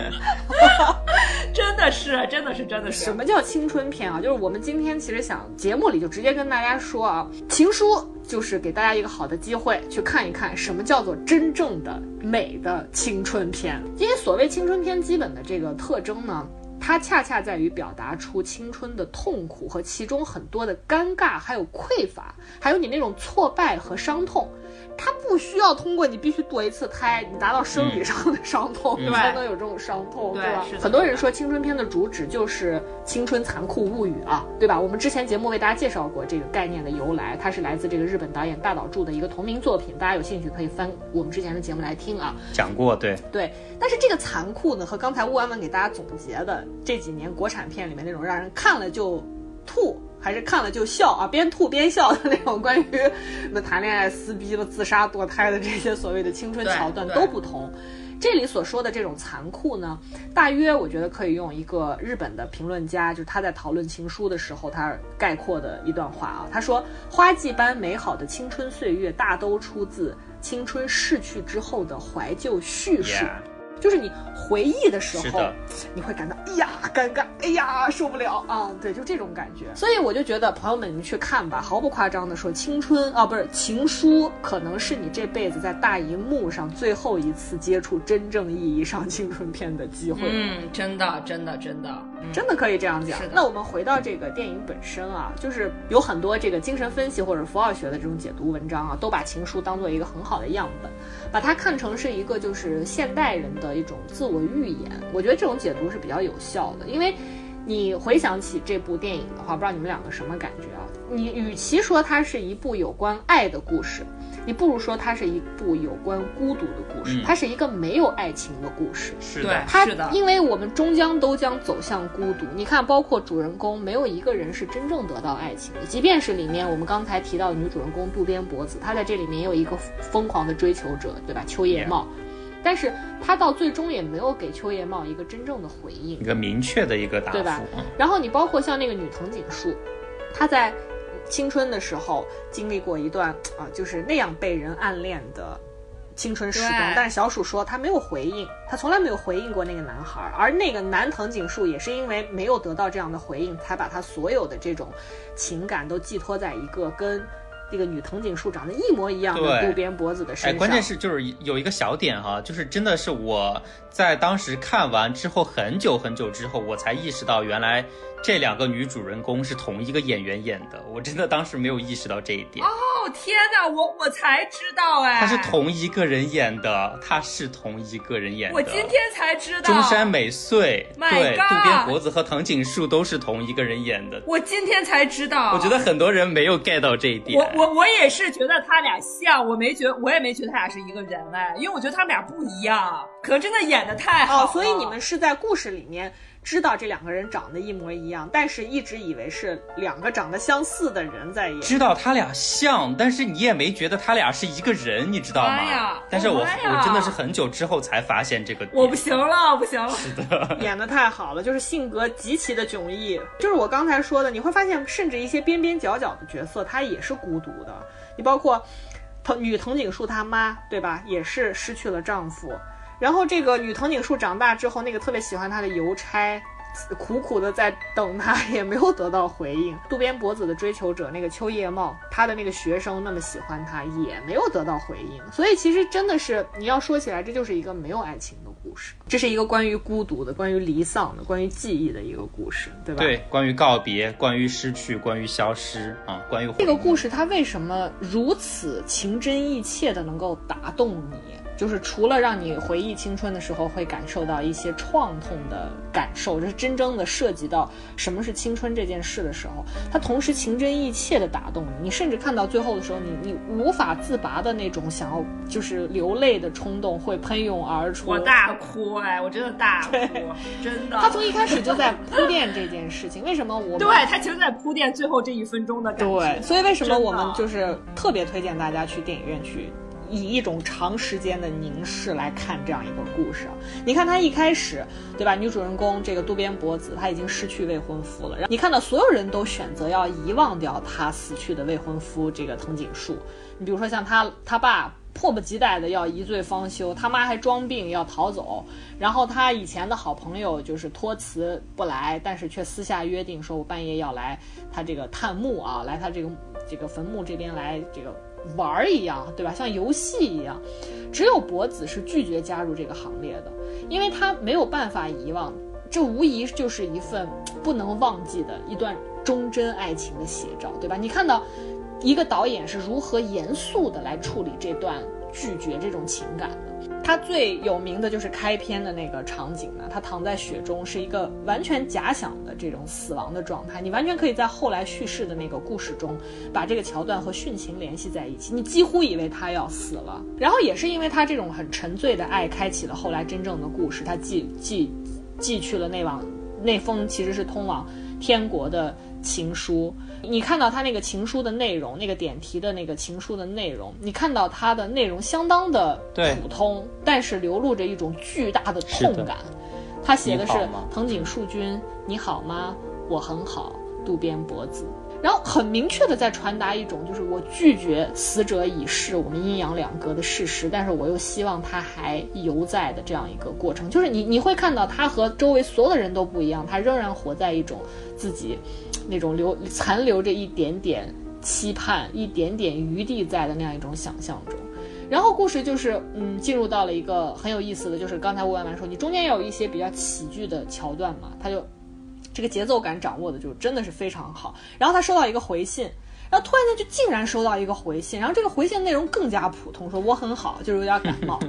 B: 真的是，真的是，真的是。
A: 什么叫青春片啊？就是我们今天其实想节目里就直接跟大家说啊，情书。”就是给大家一个好的机会，去看一看什么叫做真正的美的青春片。因为所谓青春片基本的这个特征呢，它恰恰在于表达出青春的痛苦和其中很多的尴尬，还有匮乏，还有你那种挫败和伤痛。它不需要通过你必须堕一次胎，你达到生理上的伤痛，你才能有这种伤痛，对吧？很多人说青春片的主旨就是青春残酷物语啊，对吧？我们之前节目为大家介绍过这个概念的由来，它是来自这个日本导演大岛渚的一个同名作品，大家有兴趣可以翻我们之前的节目来听啊。
C: 讲过，对
A: 对。但是这个残酷呢，和刚才乌安文给大家总结的这几年国产片里面那种让人看了就吐。还是看了就笑啊，边吐边笑的那种关于那谈恋爱、撕逼了、自杀、堕胎的这些所谓的青春桥段都不同。这里所说的这种残酷呢，大约我觉得可以用一个日本的评论家，就是他在讨论情书的时候，他概括的一段话啊，他说：“花季般美好的青春岁月，大都出自青春逝去之后的怀旧叙述。”
C: Yeah
A: 就是你回忆的时候，你会感到哎呀尴尬，哎呀受不了啊，对，就这种感觉。所以我就觉得朋友们，你们去看吧，毫不夸张的说，青春啊，不是情书，可能是你这辈子在大荧幕上最后一次接触真正意义上青春片的机会。
B: 嗯，真的，真的，真的，嗯
A: 真的可以这样讲
B: 是。
A: 那我们回到这个电影本身啊，就是有很多这个精神分析或者符号学的这种解读文章啊，都把情书当做一个很好的样本，把它看成是一个就是现代人的一种自我预言。我觉得这种解读是比较有效的，因为你回想起这部电影的话，不知道你们两个什么感觉啊？你与其说它是一部有关爱的故事，你不如说它是一部有关孤独的故事。
C: 嗯
A: 它是一个没有爱情的故事。
C: 是的，
A: 它
B: 是的
A: 因为我们终将都将走向孤独。你看，包括主人公，没有一个人是真正得到爱情的。即便是里面我们刚才提到的女主人公渡边博子，她在这里面也有一个疯狂的追求者，对吧？秋叶茂。但是他到最终也没有给秋叶茂一个真正的回应
C: 一。个明确的一个答复
A: 对吧
C: 嗯
A: 然后你包括像那个女藤井树，她在青春的时候经历过一段啊、就是那样被人暗恋的青春时光。但是小鼠说他没有回应，他从来没有回应过那个男孩儿，而那个男藤井树也是因为没有得到这样的回应，才把他所有的这种情感都寄托在一个跟。这个女藤井树长得一模一样的
C: 对
A: 渡边脖子的身
C: 哎，关键是就是有一个小点哈，就是真的是我在当时看完之后很久很久之后，我才意识到原来这两个女主人公是同一个演员演的，我真的当时没有意识到这一点。
B: 哦天哪，我我才知道哎，
C: 她是同一个人演的，她是同一个人演的。
B: 我今天才知道，
C: 中山美穗
B: My
C: 对
B: God
C: 渡边博子和藤井树都是同一个人演的。
B: 我今天才知道，
C: 我觉得很多人没有 get 到这一点。
B: 我我我也是觉得他俩像，我没觉我也没觉得他俩是一个人哎，因为我觉得他们俩不一样，可能真的演的太好了。
A: 哦，所以你们是在故事里面知道这两个人长得一模一样，但是一直以为是两个长得相似的人在演。
C: 知道他俩像，但是你也没觉得他俩是一个人，你知道吗？
B: 哎呀
C: 但是我、我真的是很久之后才发现这个。
B: 我不行了，不行了。
A: 是的 演的太好了，就是性格极其的迥异。就是我刚才说的，你会发现，甚至一些边边角角的角色，他也是孤独的。你包括藤女藤井树她妈，对吧？也是失去了丈夫。然后这个女藤井树长大之后，那个特别喜欢她的邮差。苦苦的在等她，也没有得到回应。渡边博子的追求者那个秋叶茂，他的那个学生那么喜欢他，也没有得到回应。所以其实真的是你要说起来，这就是一个没有爱情的故事，这是一个关于孤独的、关于离丧的、关于记忆的一个故事，对吧？
C: 对，关于告别，关于失去，关于消失啊，关于回
A: 这个故事它为什么如此情真意切的能够打动你？就是除了让你回忆青春的时候会感受到一些创痛的感受，就是真正的涉及到什么是青春这件事的时候，它同时情真意切的打动你，你甚至看到最后的时候，你你无法自拔的那种想要就是流泪的冲动会喷涌而出。
B: 我大哭哎，我真的大哭，真的。
A: 他从一开始就在铺垫这件事情，为什么我
B: 对他其实在铺垫最后这一分钟的感觉。
A: 对，所以为什么我们就是特别推荐大家去电影院去。以一种长时间的凝视来看这样一个故事啊，你看他一开始，对吧？女主人公这个渡边博子，她已经失去未婚夫了。然后你看到所有人都选择要遗忘掉她死去的未婚夫这个藤井树。你比如说像他他爸迫不及待的要一醉方休，他妈还装病要逃走，然后他以前的好朋友就是托辞不来，但是却私下约定说，我半夜要来他这个探墓啊，来他这个这个坟墓这边来这个玩儿一样，对吧？像游戏一样。只有博子是拒绝加入这个行列的，因为他没有办法遗忘，这无疑就是一份不能忘记的一段忠贞爱情的写照，对吧？你看到一个导演是如何严肃的来处理这段拒绝这种情感的。他最有名的就是开篇的那个场景呢，他躺在雪中，是一个完全假想的这种死亡的状态。你完全可以在后来叙事的那个故事中，把这个桥段和殉情联系在一起，你几乎以为他要死了。然后也是因为他这种很沉醉的爱，开启了后来真正的故事。他寄寄寄去了那往那封其实是通往天国的情书。你看到他那个情书的内容，那个点题的那个情书的内容，你看到它的内容相当的
C: 对
A: 普通，但是流露着一种巨大的痛感。他写的是藤井树君，你好吗？我很好，渡边博子。然后很明确的在传达一种，就是我拒绝死者已逝，我们阴阳两隔的事实，但是我又希望他还犹在的这样一个过程。就是你你会看到他和周围所有的人都不一样，他仍然活在一种自己那种留残留着一点点期盼、一点点余地在的那样一种想象中。然后故事就是，嗯，进入到了一个很有意思的，就是刚才吴万万说，你中间也有一些比较喜剧的桥段嘛，他就这个节奏感掌握的就真的是非常好。然后他收到一个回信，然后突然间就竟然收到一个回信，然后这个回信内容更加普通，说我很好，就是有点感冒。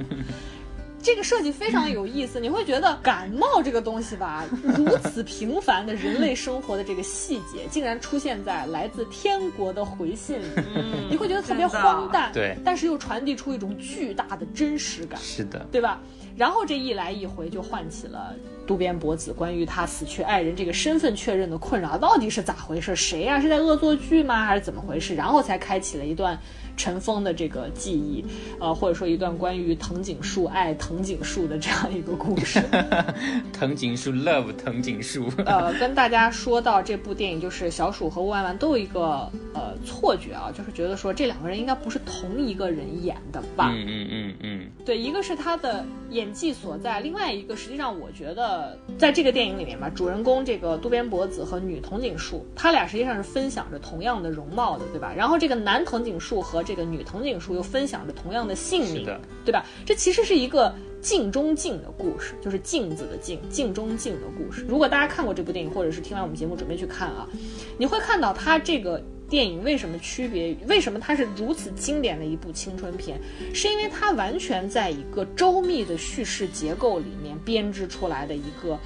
A: 这个设计非常有意思，你会觉得感冒这个东西吧，如此平凡的人类生活的这个细节，竟然出现在来自天国的回信里，你会觉得特别荒诞，
C: 对
A: 但是又传递出一种巨大的真实感。
C: 是的，
A: 对吧？然后这一来一回就唤起了渡边博子关于他死去爱人这个身份确认的困扰，到底是咋回事？谁呀、是在恶作剧吗？还是怎么回事？然后才开启了一段尘封的这个记忆，呃，或者说一段关于藤井树爱藤井树的这样一个故事。
C: 藤井树 love 藤井树，
A: 呃，跟大家说到这部电影，就是小鼠和万万都有一个呃错觉啊，就是觉得说这两个人应该不是同一个人演的吧？
C: 嗯嗯嗯嗯，
A: 对，一个是他的演技所在，另外一个实际上我觉得在这个电影里面吧，主人公这个渡边博子和女藤井树，他俩实际上是分享着同样的容貌的，对吧？然后这个男藤井树和这个女藤井树又分享着同样的姓名，对吧？这其实是一个镜中镜的故事，就是镜子的镜，镜中镜的故事。如果大家看过这部电影，或者是听完我们节目准备去看啊，你会看到它这个电影为什么区别，为什么它是如此经典的一部青春片，是因为它完全在一个周密的叙事结构里面编织出来的一个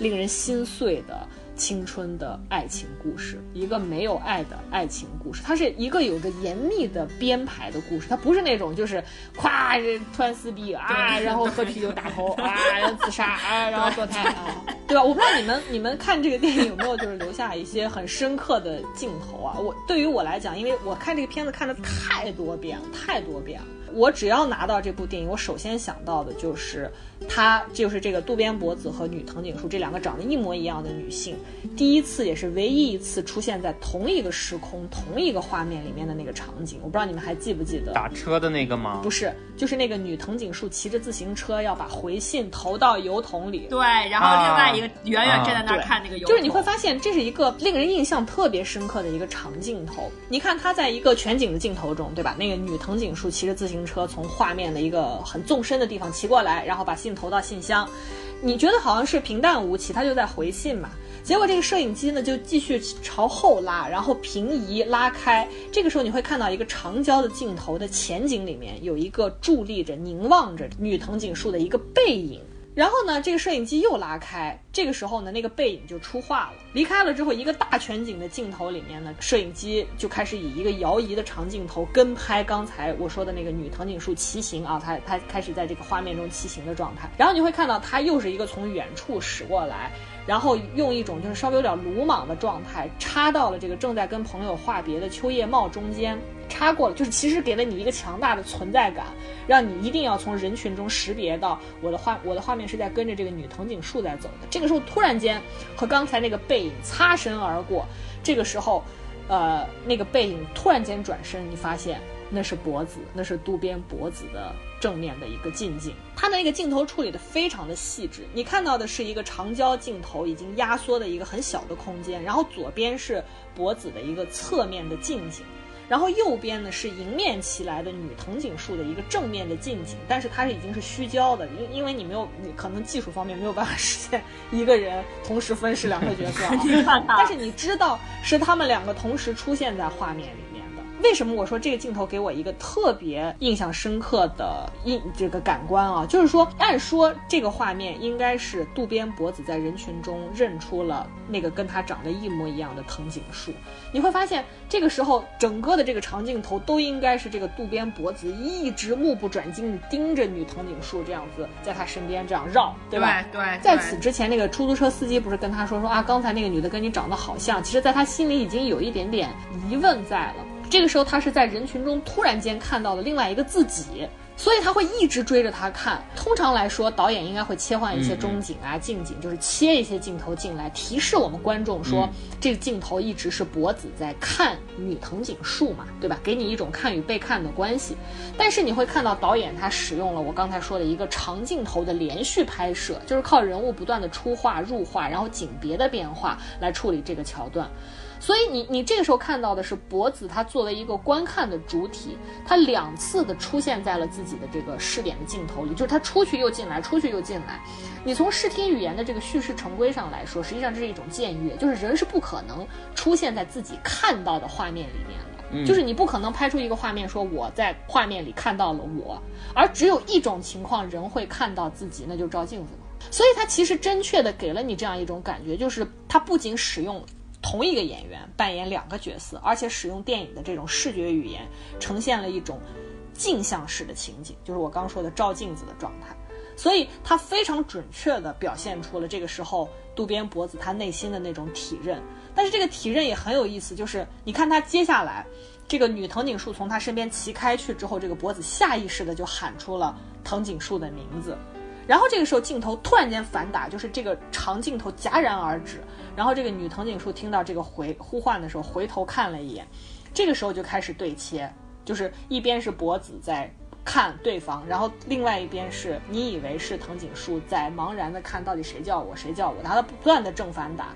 A: 令人心碎的。青春的爱情故事，一个没有爱的爱情故事，它是一个有着严密的编排的故事，它不是那种就是咵这突然撕逼啊，然后喝啤酒打头 啊，然后自杀啊，然后堕胎啊，对吧？我不知道你们你们看这个电影有没有就是留下一些很深刻的镜头啊？我对于我来讲，因为我看这个片子看的太多遍了，太多遍了。我只要拿到这部电影，我首先想到的就是她，就是这个渡边博子和女藤井树这两个长得一模一样的女性，第一次也是唯一一次出现在同一个时空、同一个画面里面的那个场景。我不知道你们还记不记得？
C: 打车的那个吗？
A: 不是，就是那个女藤井树骑着自行车要把回信投到邮筒里。
B: 对，然后另外一个远远站在那儿看那个油桶，
A: 就是你会发现这是一个令人印象特别深刻的一个长镜头。你看她在一个全景的镜头中，对吧？那个女藤井树骑着自行车从画面的一个很纵深的地方骑过来，然后把镜头到信箱。你觉得好像是平淡无奇，他就在回信嘛。结果这个摄影机呢就继续朝后拉，然后平移拉开。这个时候你会看到一个长焦的镜头的前景里面有一个伫立着、凝望着女藤井树的一个背影。然后呢，这个摄影机又拉开，这个时候呢，那个背影就出画了。离开了之后，一个大全景的镜头里面呢，摄影机就开始以一个摇移的长镜头跟拍刚才我说的那个女藤井树骑行啊，她她开始在这个画面中骑行的状态。然后你会看到她又是一个从远处驶过来，然后用一种就是稍微有点鲁莽的状态插到了这个正在跟朋友话别的秋叶茂中间。插过了，就是其实给了你一个强大的存在感，让你一定要从人群中识别到我的画，我的画面是在跟着这个女藤井树在走的。这个时候突然间和刚才那个背影擦身而过，这个时候，呃，那个背影突然间转身，你发现那是脖子，那是渡边博子的正面的一个近景。他的那个镜头处理的非常的细致，你看到的是一个长焦镜头已经压缩的一个很小的空间，然后左边是博子的一个侧面的近景。然后右边呢是迎面骑来的女藤井树的一个正面的近景，但是它是已经是虚焦的，因因为你没有，你可能技术方面没有办法实现一个人同时分饰两个角色、啊，但是你知道是他们两个同时出现在画面里。为什么我说这个镜头给我一个特别印象深刻的印这个感官啊？就是说，按说这个画面应该是渡边博子在人群中认出了那个跟他长得一模一样的藤井树。你会发现，这个时候整个的这个长镜头都应该是这个渡边博子一直目不转睛地盯着女藤井树这样子在他身边这样绕，对吧？
B: 对对。
A: 在此之前，那个出租车司机不是跟他说说啊，刚才那个女的跟你长得好像，其实在他心里已经有一点点疑问在了。这个时候，他是在人群中突然间看到了另外一个自己，所以他会一直追着他看。通常来说，导演应该会切换一些中景啊、近景，就是切一些镜头进来，提示我们观众说，这个镜头一直是博子在看女藤井树嘛，对吧？给你一种看与被看的关系。但是你会看到导演他使用了我刚才说的一个长镜头的连续拍摄，就是靠人物不断的出画入画，然后景别的变化来处理这个桥段。所以你你这个时候看到的是博子，他作为一个观看的主体，他两次的出现在了自己的这个视点的镜头里，就是他出去又进来，出去又进来。你从视听语言的这个叙事成规上来说，实际上这是一种僭越，就是人是不可能出现在自己看到的画面里面的，就是你不可能拍出一个画面说我在画面里看到了我，而只有一种情况人会看到自己，那就是照镜子嘛。所以他其实真确的给了你这样一种感觉，就是他不仅使用。同一个演员扮演两个角色，而且使用电影的这种视觉语言，呈现了一种镜像式的情景，就是我刚说的照镜子的状态。所以它非常准确地表现出了这个时候渡边博子他内心的那种体认。但是这个体认也很有意思，就是你看他接下来这个女藤井树从他身边骑开去之后，这个博子下意识的就喊出了藤井树的名字。然后这个时候镜头突然间反打，就是这个长镜头戛然而止。然后这个女藤井树听到这个回呼唤的时候，回头看了一眼，这个时候就开始对切，就是一边是博子在看对方，然后另外一边是你以为是藤井树在茫然的看到底谁叫我谁叫我，他不断的正反打，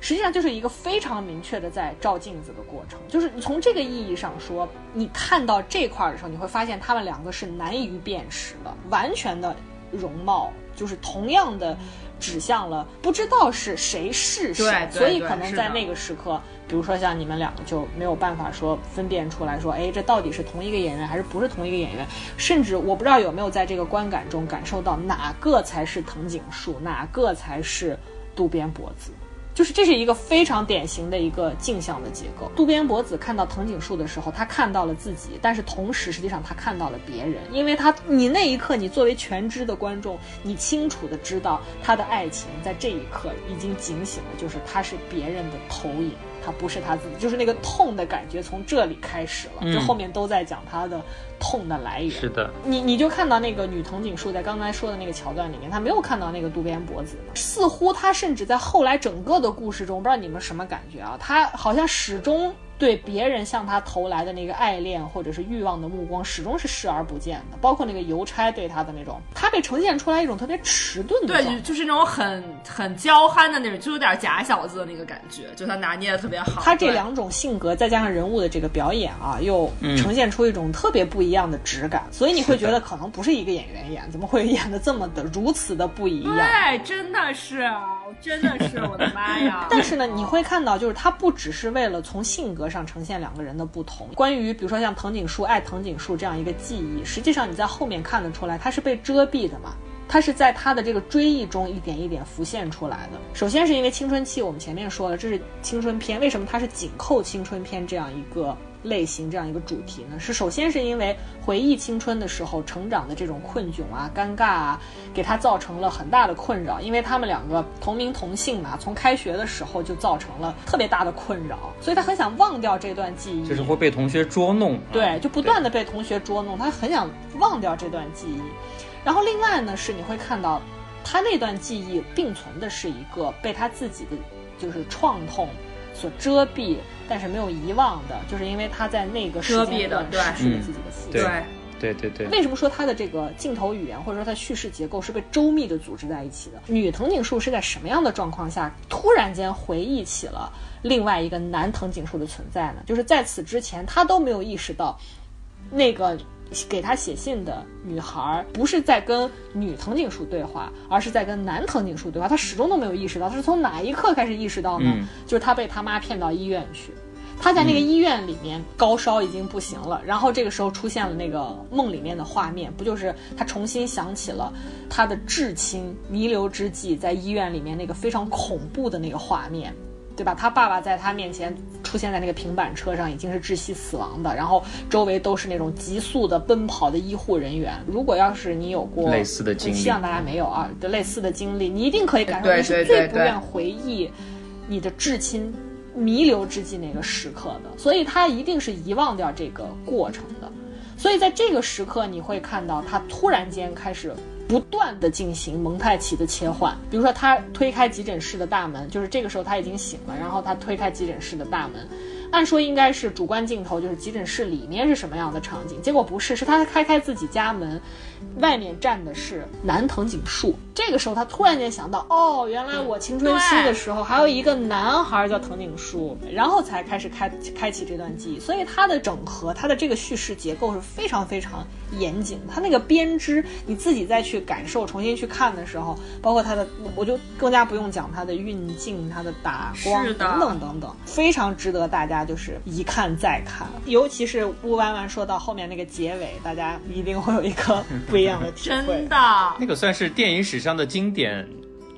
A: 实际上就是一个非常明确的在照镜子的过程。就是从这个意义上说，你看到这块儿的时候，你会发现他们两个是难于辨识的，完全的。容貌就是同样的，指向了不知道是谁是谁，所以可能在那个时刻，比如说像你们两个就没有办法说分辨出来说，哎，这到底是同一个演员还是不是同一个演员？甚至我不知道有没有在这个观感中感受到哪个才是藤井树，哪个才是渡边博子。就是这是一个非常典型的一个镜像的结构。渡边博子看到藤井树的时候，他看到了自己，但是同时实际上他看到了别人，因为他你那一刻你作为全知的观众，你清楚的知道他的爱情在这一刻已经警醒了，就是他是别人的投影。他不是他自己，就是那个痛的感觉从这里开始了，就后面都在讲他的痛的来源。
C: 是的，
A: 你你就看到那个女藤井树在刚才说的那个桥段里面，她没有看到那个渡边博子，似乎她甚至在后来整个的故事中，不知道你们什么感觉啊？她好像始终。对别人向他投来的那个爱恋或者是欲望的目光，始终是视而不见的。包括那个邮差对他的那种，他被呈现出来一种特别迟钝的，
B: 对，就是那种很很娇憨的那种，就有点假小子的那个感觉，就他拿捏的特别好。
A: 他这两种性格再加上人物的这个表演啊，又呈现出一种特别不一样的质感，所以你会觉得可能不是一个演员演，怎么会演的这么的如此的不一样？
B: 对，真的是，真的是，我的妈呀！
A: 但是呢，你会看到，就是他不只是为了从性格。上呈现两个人的不同。关于比如说像藤井树爱藤井树这样一个记忆，实际上你在后面看得出来，它是被遮蔽的嘛？它是在他的这个追忆中一点一点浮现出来的。首先是因为青春期，我们前面说了，这是青春片，为什么它是紧扣青春片这样一个？类型这样一个主题呢，是首先是因为回忆青春的时候成长的这种困窘啊、尴尬啊，给他造成了很大的困扰。因为他们两个同名同姓嘛，从开学的时候就造成了特别大的困扰，所以他很想忘掉这段记忆。
C: 就是会被同学捉弄，
A: 对，就不断的被同学捉弄，他很想忘掉这段记忆。然后另外呢，是你会看到他那段记忆并存的是一个被他自己的就是创痛所遮蔽。但是没有遗忘的，就是因为他在那个时间段失去了自己的父
C: 亲。对对对。
A: 为什么说他的这个镜头语言或者说他叙事结构是被周密的组织在一起的？女藤井树是在什么样的状况下突然间回忆起了另外一个男藤井树的存在呢？就是在此之前，他都没有意识到那个。给他写信的女孩不是在跟女藤井树对话，而是在跟男藤井树对话。他始终都没有意识到，他是从哪一刻开始意识到呢？就是他被他妈骗到医院去。他在那个医院里面高烧已经不行了，然后这个时候出现了那个梦里面的画面，不就是他重新想起了他的至亲弥留之际在医院里面那个非常恐怖的那个画面。对吧？他爸爸在他面前出现在那个平板车上，已经是窒息死亡的，然后周围都是那种急速的奔跑的医护人员。如果要是你有过
C: 类似的经历，
A: 希望大家没有啊，的类似的经历，你一定可以感受
B: 到
A: 是最不愿回忆你的至亲弥留之际那个时刻的，所以他一定是遗忘掉这个过程的。所以在这个时刻，你会看到他突然间开始。不断的进行蒙太奇的切换，比如说他推开急诊室的大门，就是这个时候他已经醒了，然后他推开急诊室的大门，按说应该是主观镜头，就是急诊室里面是什么样的场景，结果不是，是他开开自己家门。外面站的是男藤井树，这个时候他突然间想到，哦，原来我青春期的时候还有一个男孩叫藤井树，然后才开始开开启这段记忆。所以他的整合，他的这个叙事结构是非常非常严谨。他那个编织，你自己再去感受、重新去看的时候，包括他的，我就更加不用讲他的运镜、他的打光等等等等，非常值得大家就是一看再看。尤其是乌弯弯说到后面那个结尾，大家一定会有一个。不一样的体
B: 会，真的，
C: 那个算是电影史上的经典。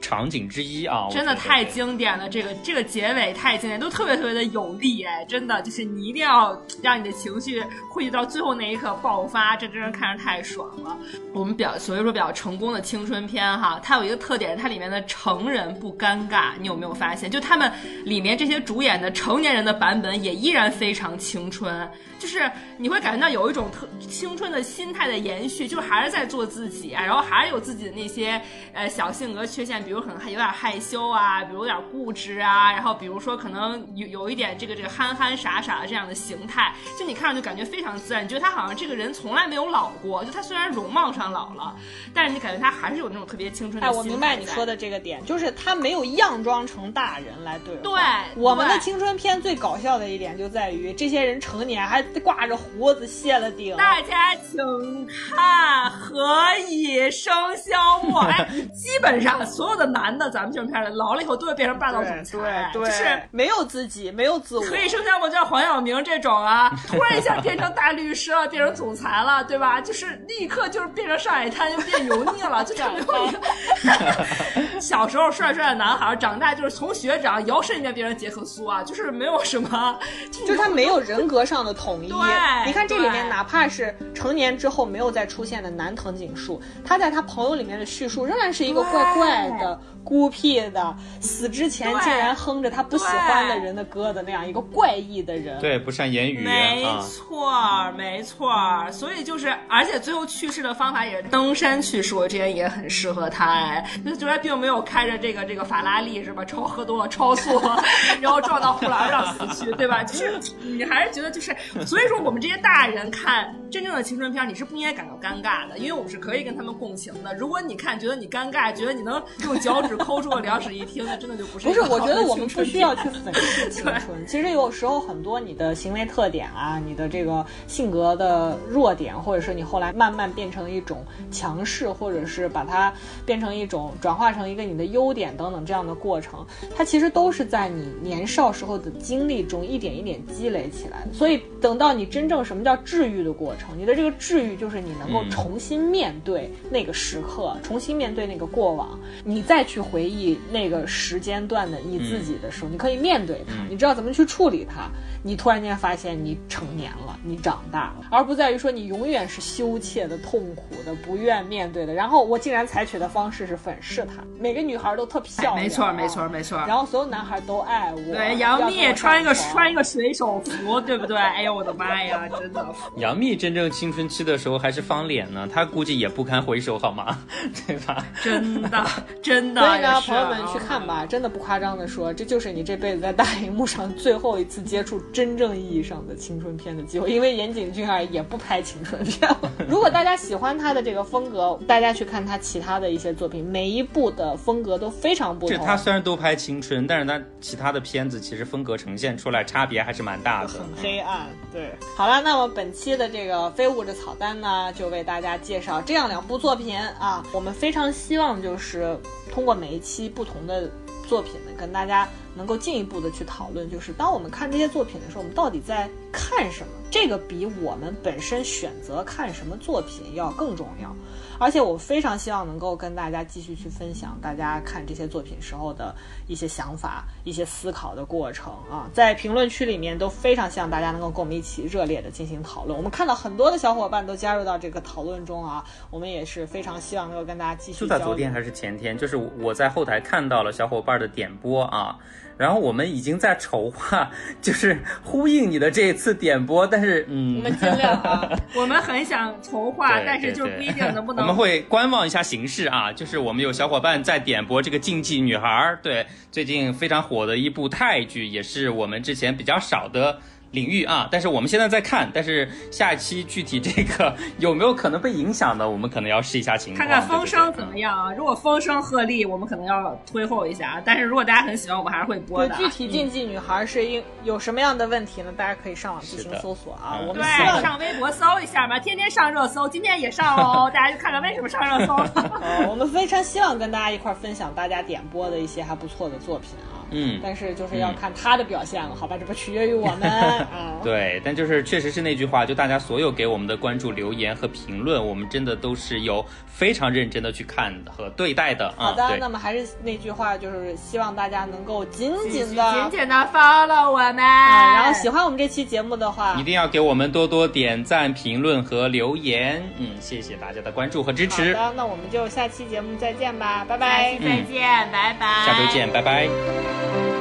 C: 场景之一啊，
B: 真的太经典了！这个这个结尾太经典，都特别特别的有力哎，真的就是你一定要让你的情绪汇聚到最后那一刻爆发，这真是看着太爽了。我们比较所以说比较成功的青春片哈，它有一个特点，它里面的成人不尴尬，你有没有发现？就他们里面这些主演的成年人的版本也依然非常青春，就是你会感觉到有一种特青春的心态的延续，就还是在做自己啊，然后还是有自己的那些呃小性格缺陷。比如可能还有点害羞啊，比如有点固执啊，然后比如说可能有有一点这个这个憨憨傻傻的这样的形态，就你看上去感觉非常自然，你觉得他好像这个人从来没有老过，就他虽然容貌上老了，但是你感觉他还是有那种特别青春的。
A: 哎，我明白你说的这个点，就是他没有样装成大人来对。
B: 对，
A: 我们的青春片最搞笑的一点就在于这些人成年还挂着胡子卸了顶。
B: 大家请看《何以笙箫默》，哎，基本上所有。的男的，咱们青春片的老了以后都会变成霸道总
A: 裁，
B: 对，就是
A: 没有自己，没有自我。
B: 何以生下我叫黄晓明这种啊，突然一下变成大律师了，变成总裁了，对吧？就是立刻就是变成上海滩，又变油腻了，就特别有一个小时候帅帅的男孩，长大就是从学长摇身一变变成杰克苏啊，就是没有什么，
A: 就是他没有人格上的统一。
B: 对，
A: 你看这里面，哪怕是成年之后没有再出现的男藤井树，他在他朋友里面的叙述仍然是一个怪怪的。孤僻的，死之前竟然哼着他不喜欢的人的歌的那样一个怪异的人，
C: 对，不善言语，
B: 没错，没错，所以就是，而且最后去世的方法也是登山去世，我这边也很适合他，哎，那就他并没有开着这个这个法拉利是吧？超喝多了超速，然后撞到护栏上死去，对吧？就是你还是觉得就是，所以说我们这些大人看真正的青春片，你是不应该感到尴尬的，因为我们是可以跟他们共情的。如果你看觉得你尴尬，觉得你能用脚趾。抠出个两室一厅，那真的就不是。
A: 不是，我觉得我们不需要去粉饰青春。其实有时候很多你的行为特点啊，你的这个性格的弱点，或者是你后来慢慢变成一种强势，或者是把它变成一种转化成一个你的优点等等这样的过程，它其实都是在你年少时候的经历中一点一点积累起来的。所以等到你真正什么叫治愈的过程，你的这个治愈就是你能够重新面对那个时刻，重新面对那个过往，你再去。回忆那个时间段的你自己的时候，你可以面对它，你知道怎么去处理它。你突然间发现你成年了，你长大了，而不在于说你永远是羞怯的、痛苦的、不愿面对的。然后我竟然采取的方式是粉饰它。每个女孩都特漂亮，
B: 没错没错没错。
A: 然后所有男孩都爱我。
B: 对，杨幂穿一个穿一个水手服，对不对？哎呦我的妈呀，真的。
C: 杨幂真正青春期的时候还是方脸呢，她估计也不堪回首，好吗？对吧？
B: 真的 真的。
A: 所以呢，朋友们去看吧，真的不夸张的说，这就是你这辈子在大荧幕上最后一次接触。真正意义上的青春片的机会，因为岩井俊二也不拍青春片了。如果大家喜欢他的这个风格，大家去看他其他的一些作品，每一部的风格都非常不同。
C: 他虽然都拍青春，但是他其他的片子其实风格呈现出来差别还是蛮大的，
A: 很黑暗。对，好好了，那么本期的这个非物质草单呢，就为大家介绍这样两部作品啊。我们非常希望就是通过每一期不同的作品呢，跟大家。能够进一步的去讨论，就是当我们看这些作品的时候，我们到底在看什么？这个比我们本身选择看什么作品要更重要。而且我非常希望能够跟大家继续去分享大家看这些作品时候的一些想法、一些思考的过程啊，在评论区里面都非常希望大家能够跟我们一起热烈的进行讨论。我们看到很多的小伙伴都加入到这个讨论中啊，我们也是非常希望能够跟大家继续。
C: 就在昨天还是前天，就是我在后台看到了小伙伴的点播啊。然后我们已经在筹划，就是呼应你的这一次点播，但是嗯，
B: 我们尽量啊，我们很想筹划，但是就不一定能不能。
C: 我们会观望一下形势啊，就是我们有小伙伴在点播这个竞技女孩，对，最近非常火的一部泰剧，也是我们之前比较少的。领域啊，但是我们现在在看，但是下一期具体这个 有没有可能被影响的，我们可能要试一下情况，
B: 看看风声怎么样啊。如果风声鹤唳，我们可能要推后一下。但是如果大家很喜欢，我们还是会播的。
A: 具体竞技女孩是因有什么样的问题呢？大家可以上网自行搜索啊。我们
B: 对，上微博搜一下吧，天天上热搜，今天也上哦，大家就看看为什么上热搜。
A: 我们非常希望跟大家一块分享大家点播的一些还不错的作品啊。
C: 嗯，
A: 但是就是要看他的表现了，好吧？这不取决于我们 啊。
C: 对，但就是确实是那句话，就大家所有给我们的关注、留言和评论，我们真的都是有非常认真的去看和对待的。
A: 好的，那么还是那句话，就是希望大家能够紧紧
B: 的、紧紧的 follow 我们。
A: 然后喜欢我们这期节目的话，
C: 一定要给我们多多点赞、评论和留言。嗯，谢谢大家的关注和支持。
A: 好的，那我们就下期节目再见吧，拜拜。
B: 再见，拜拜。
C: 下周见，拜拜。Thank you.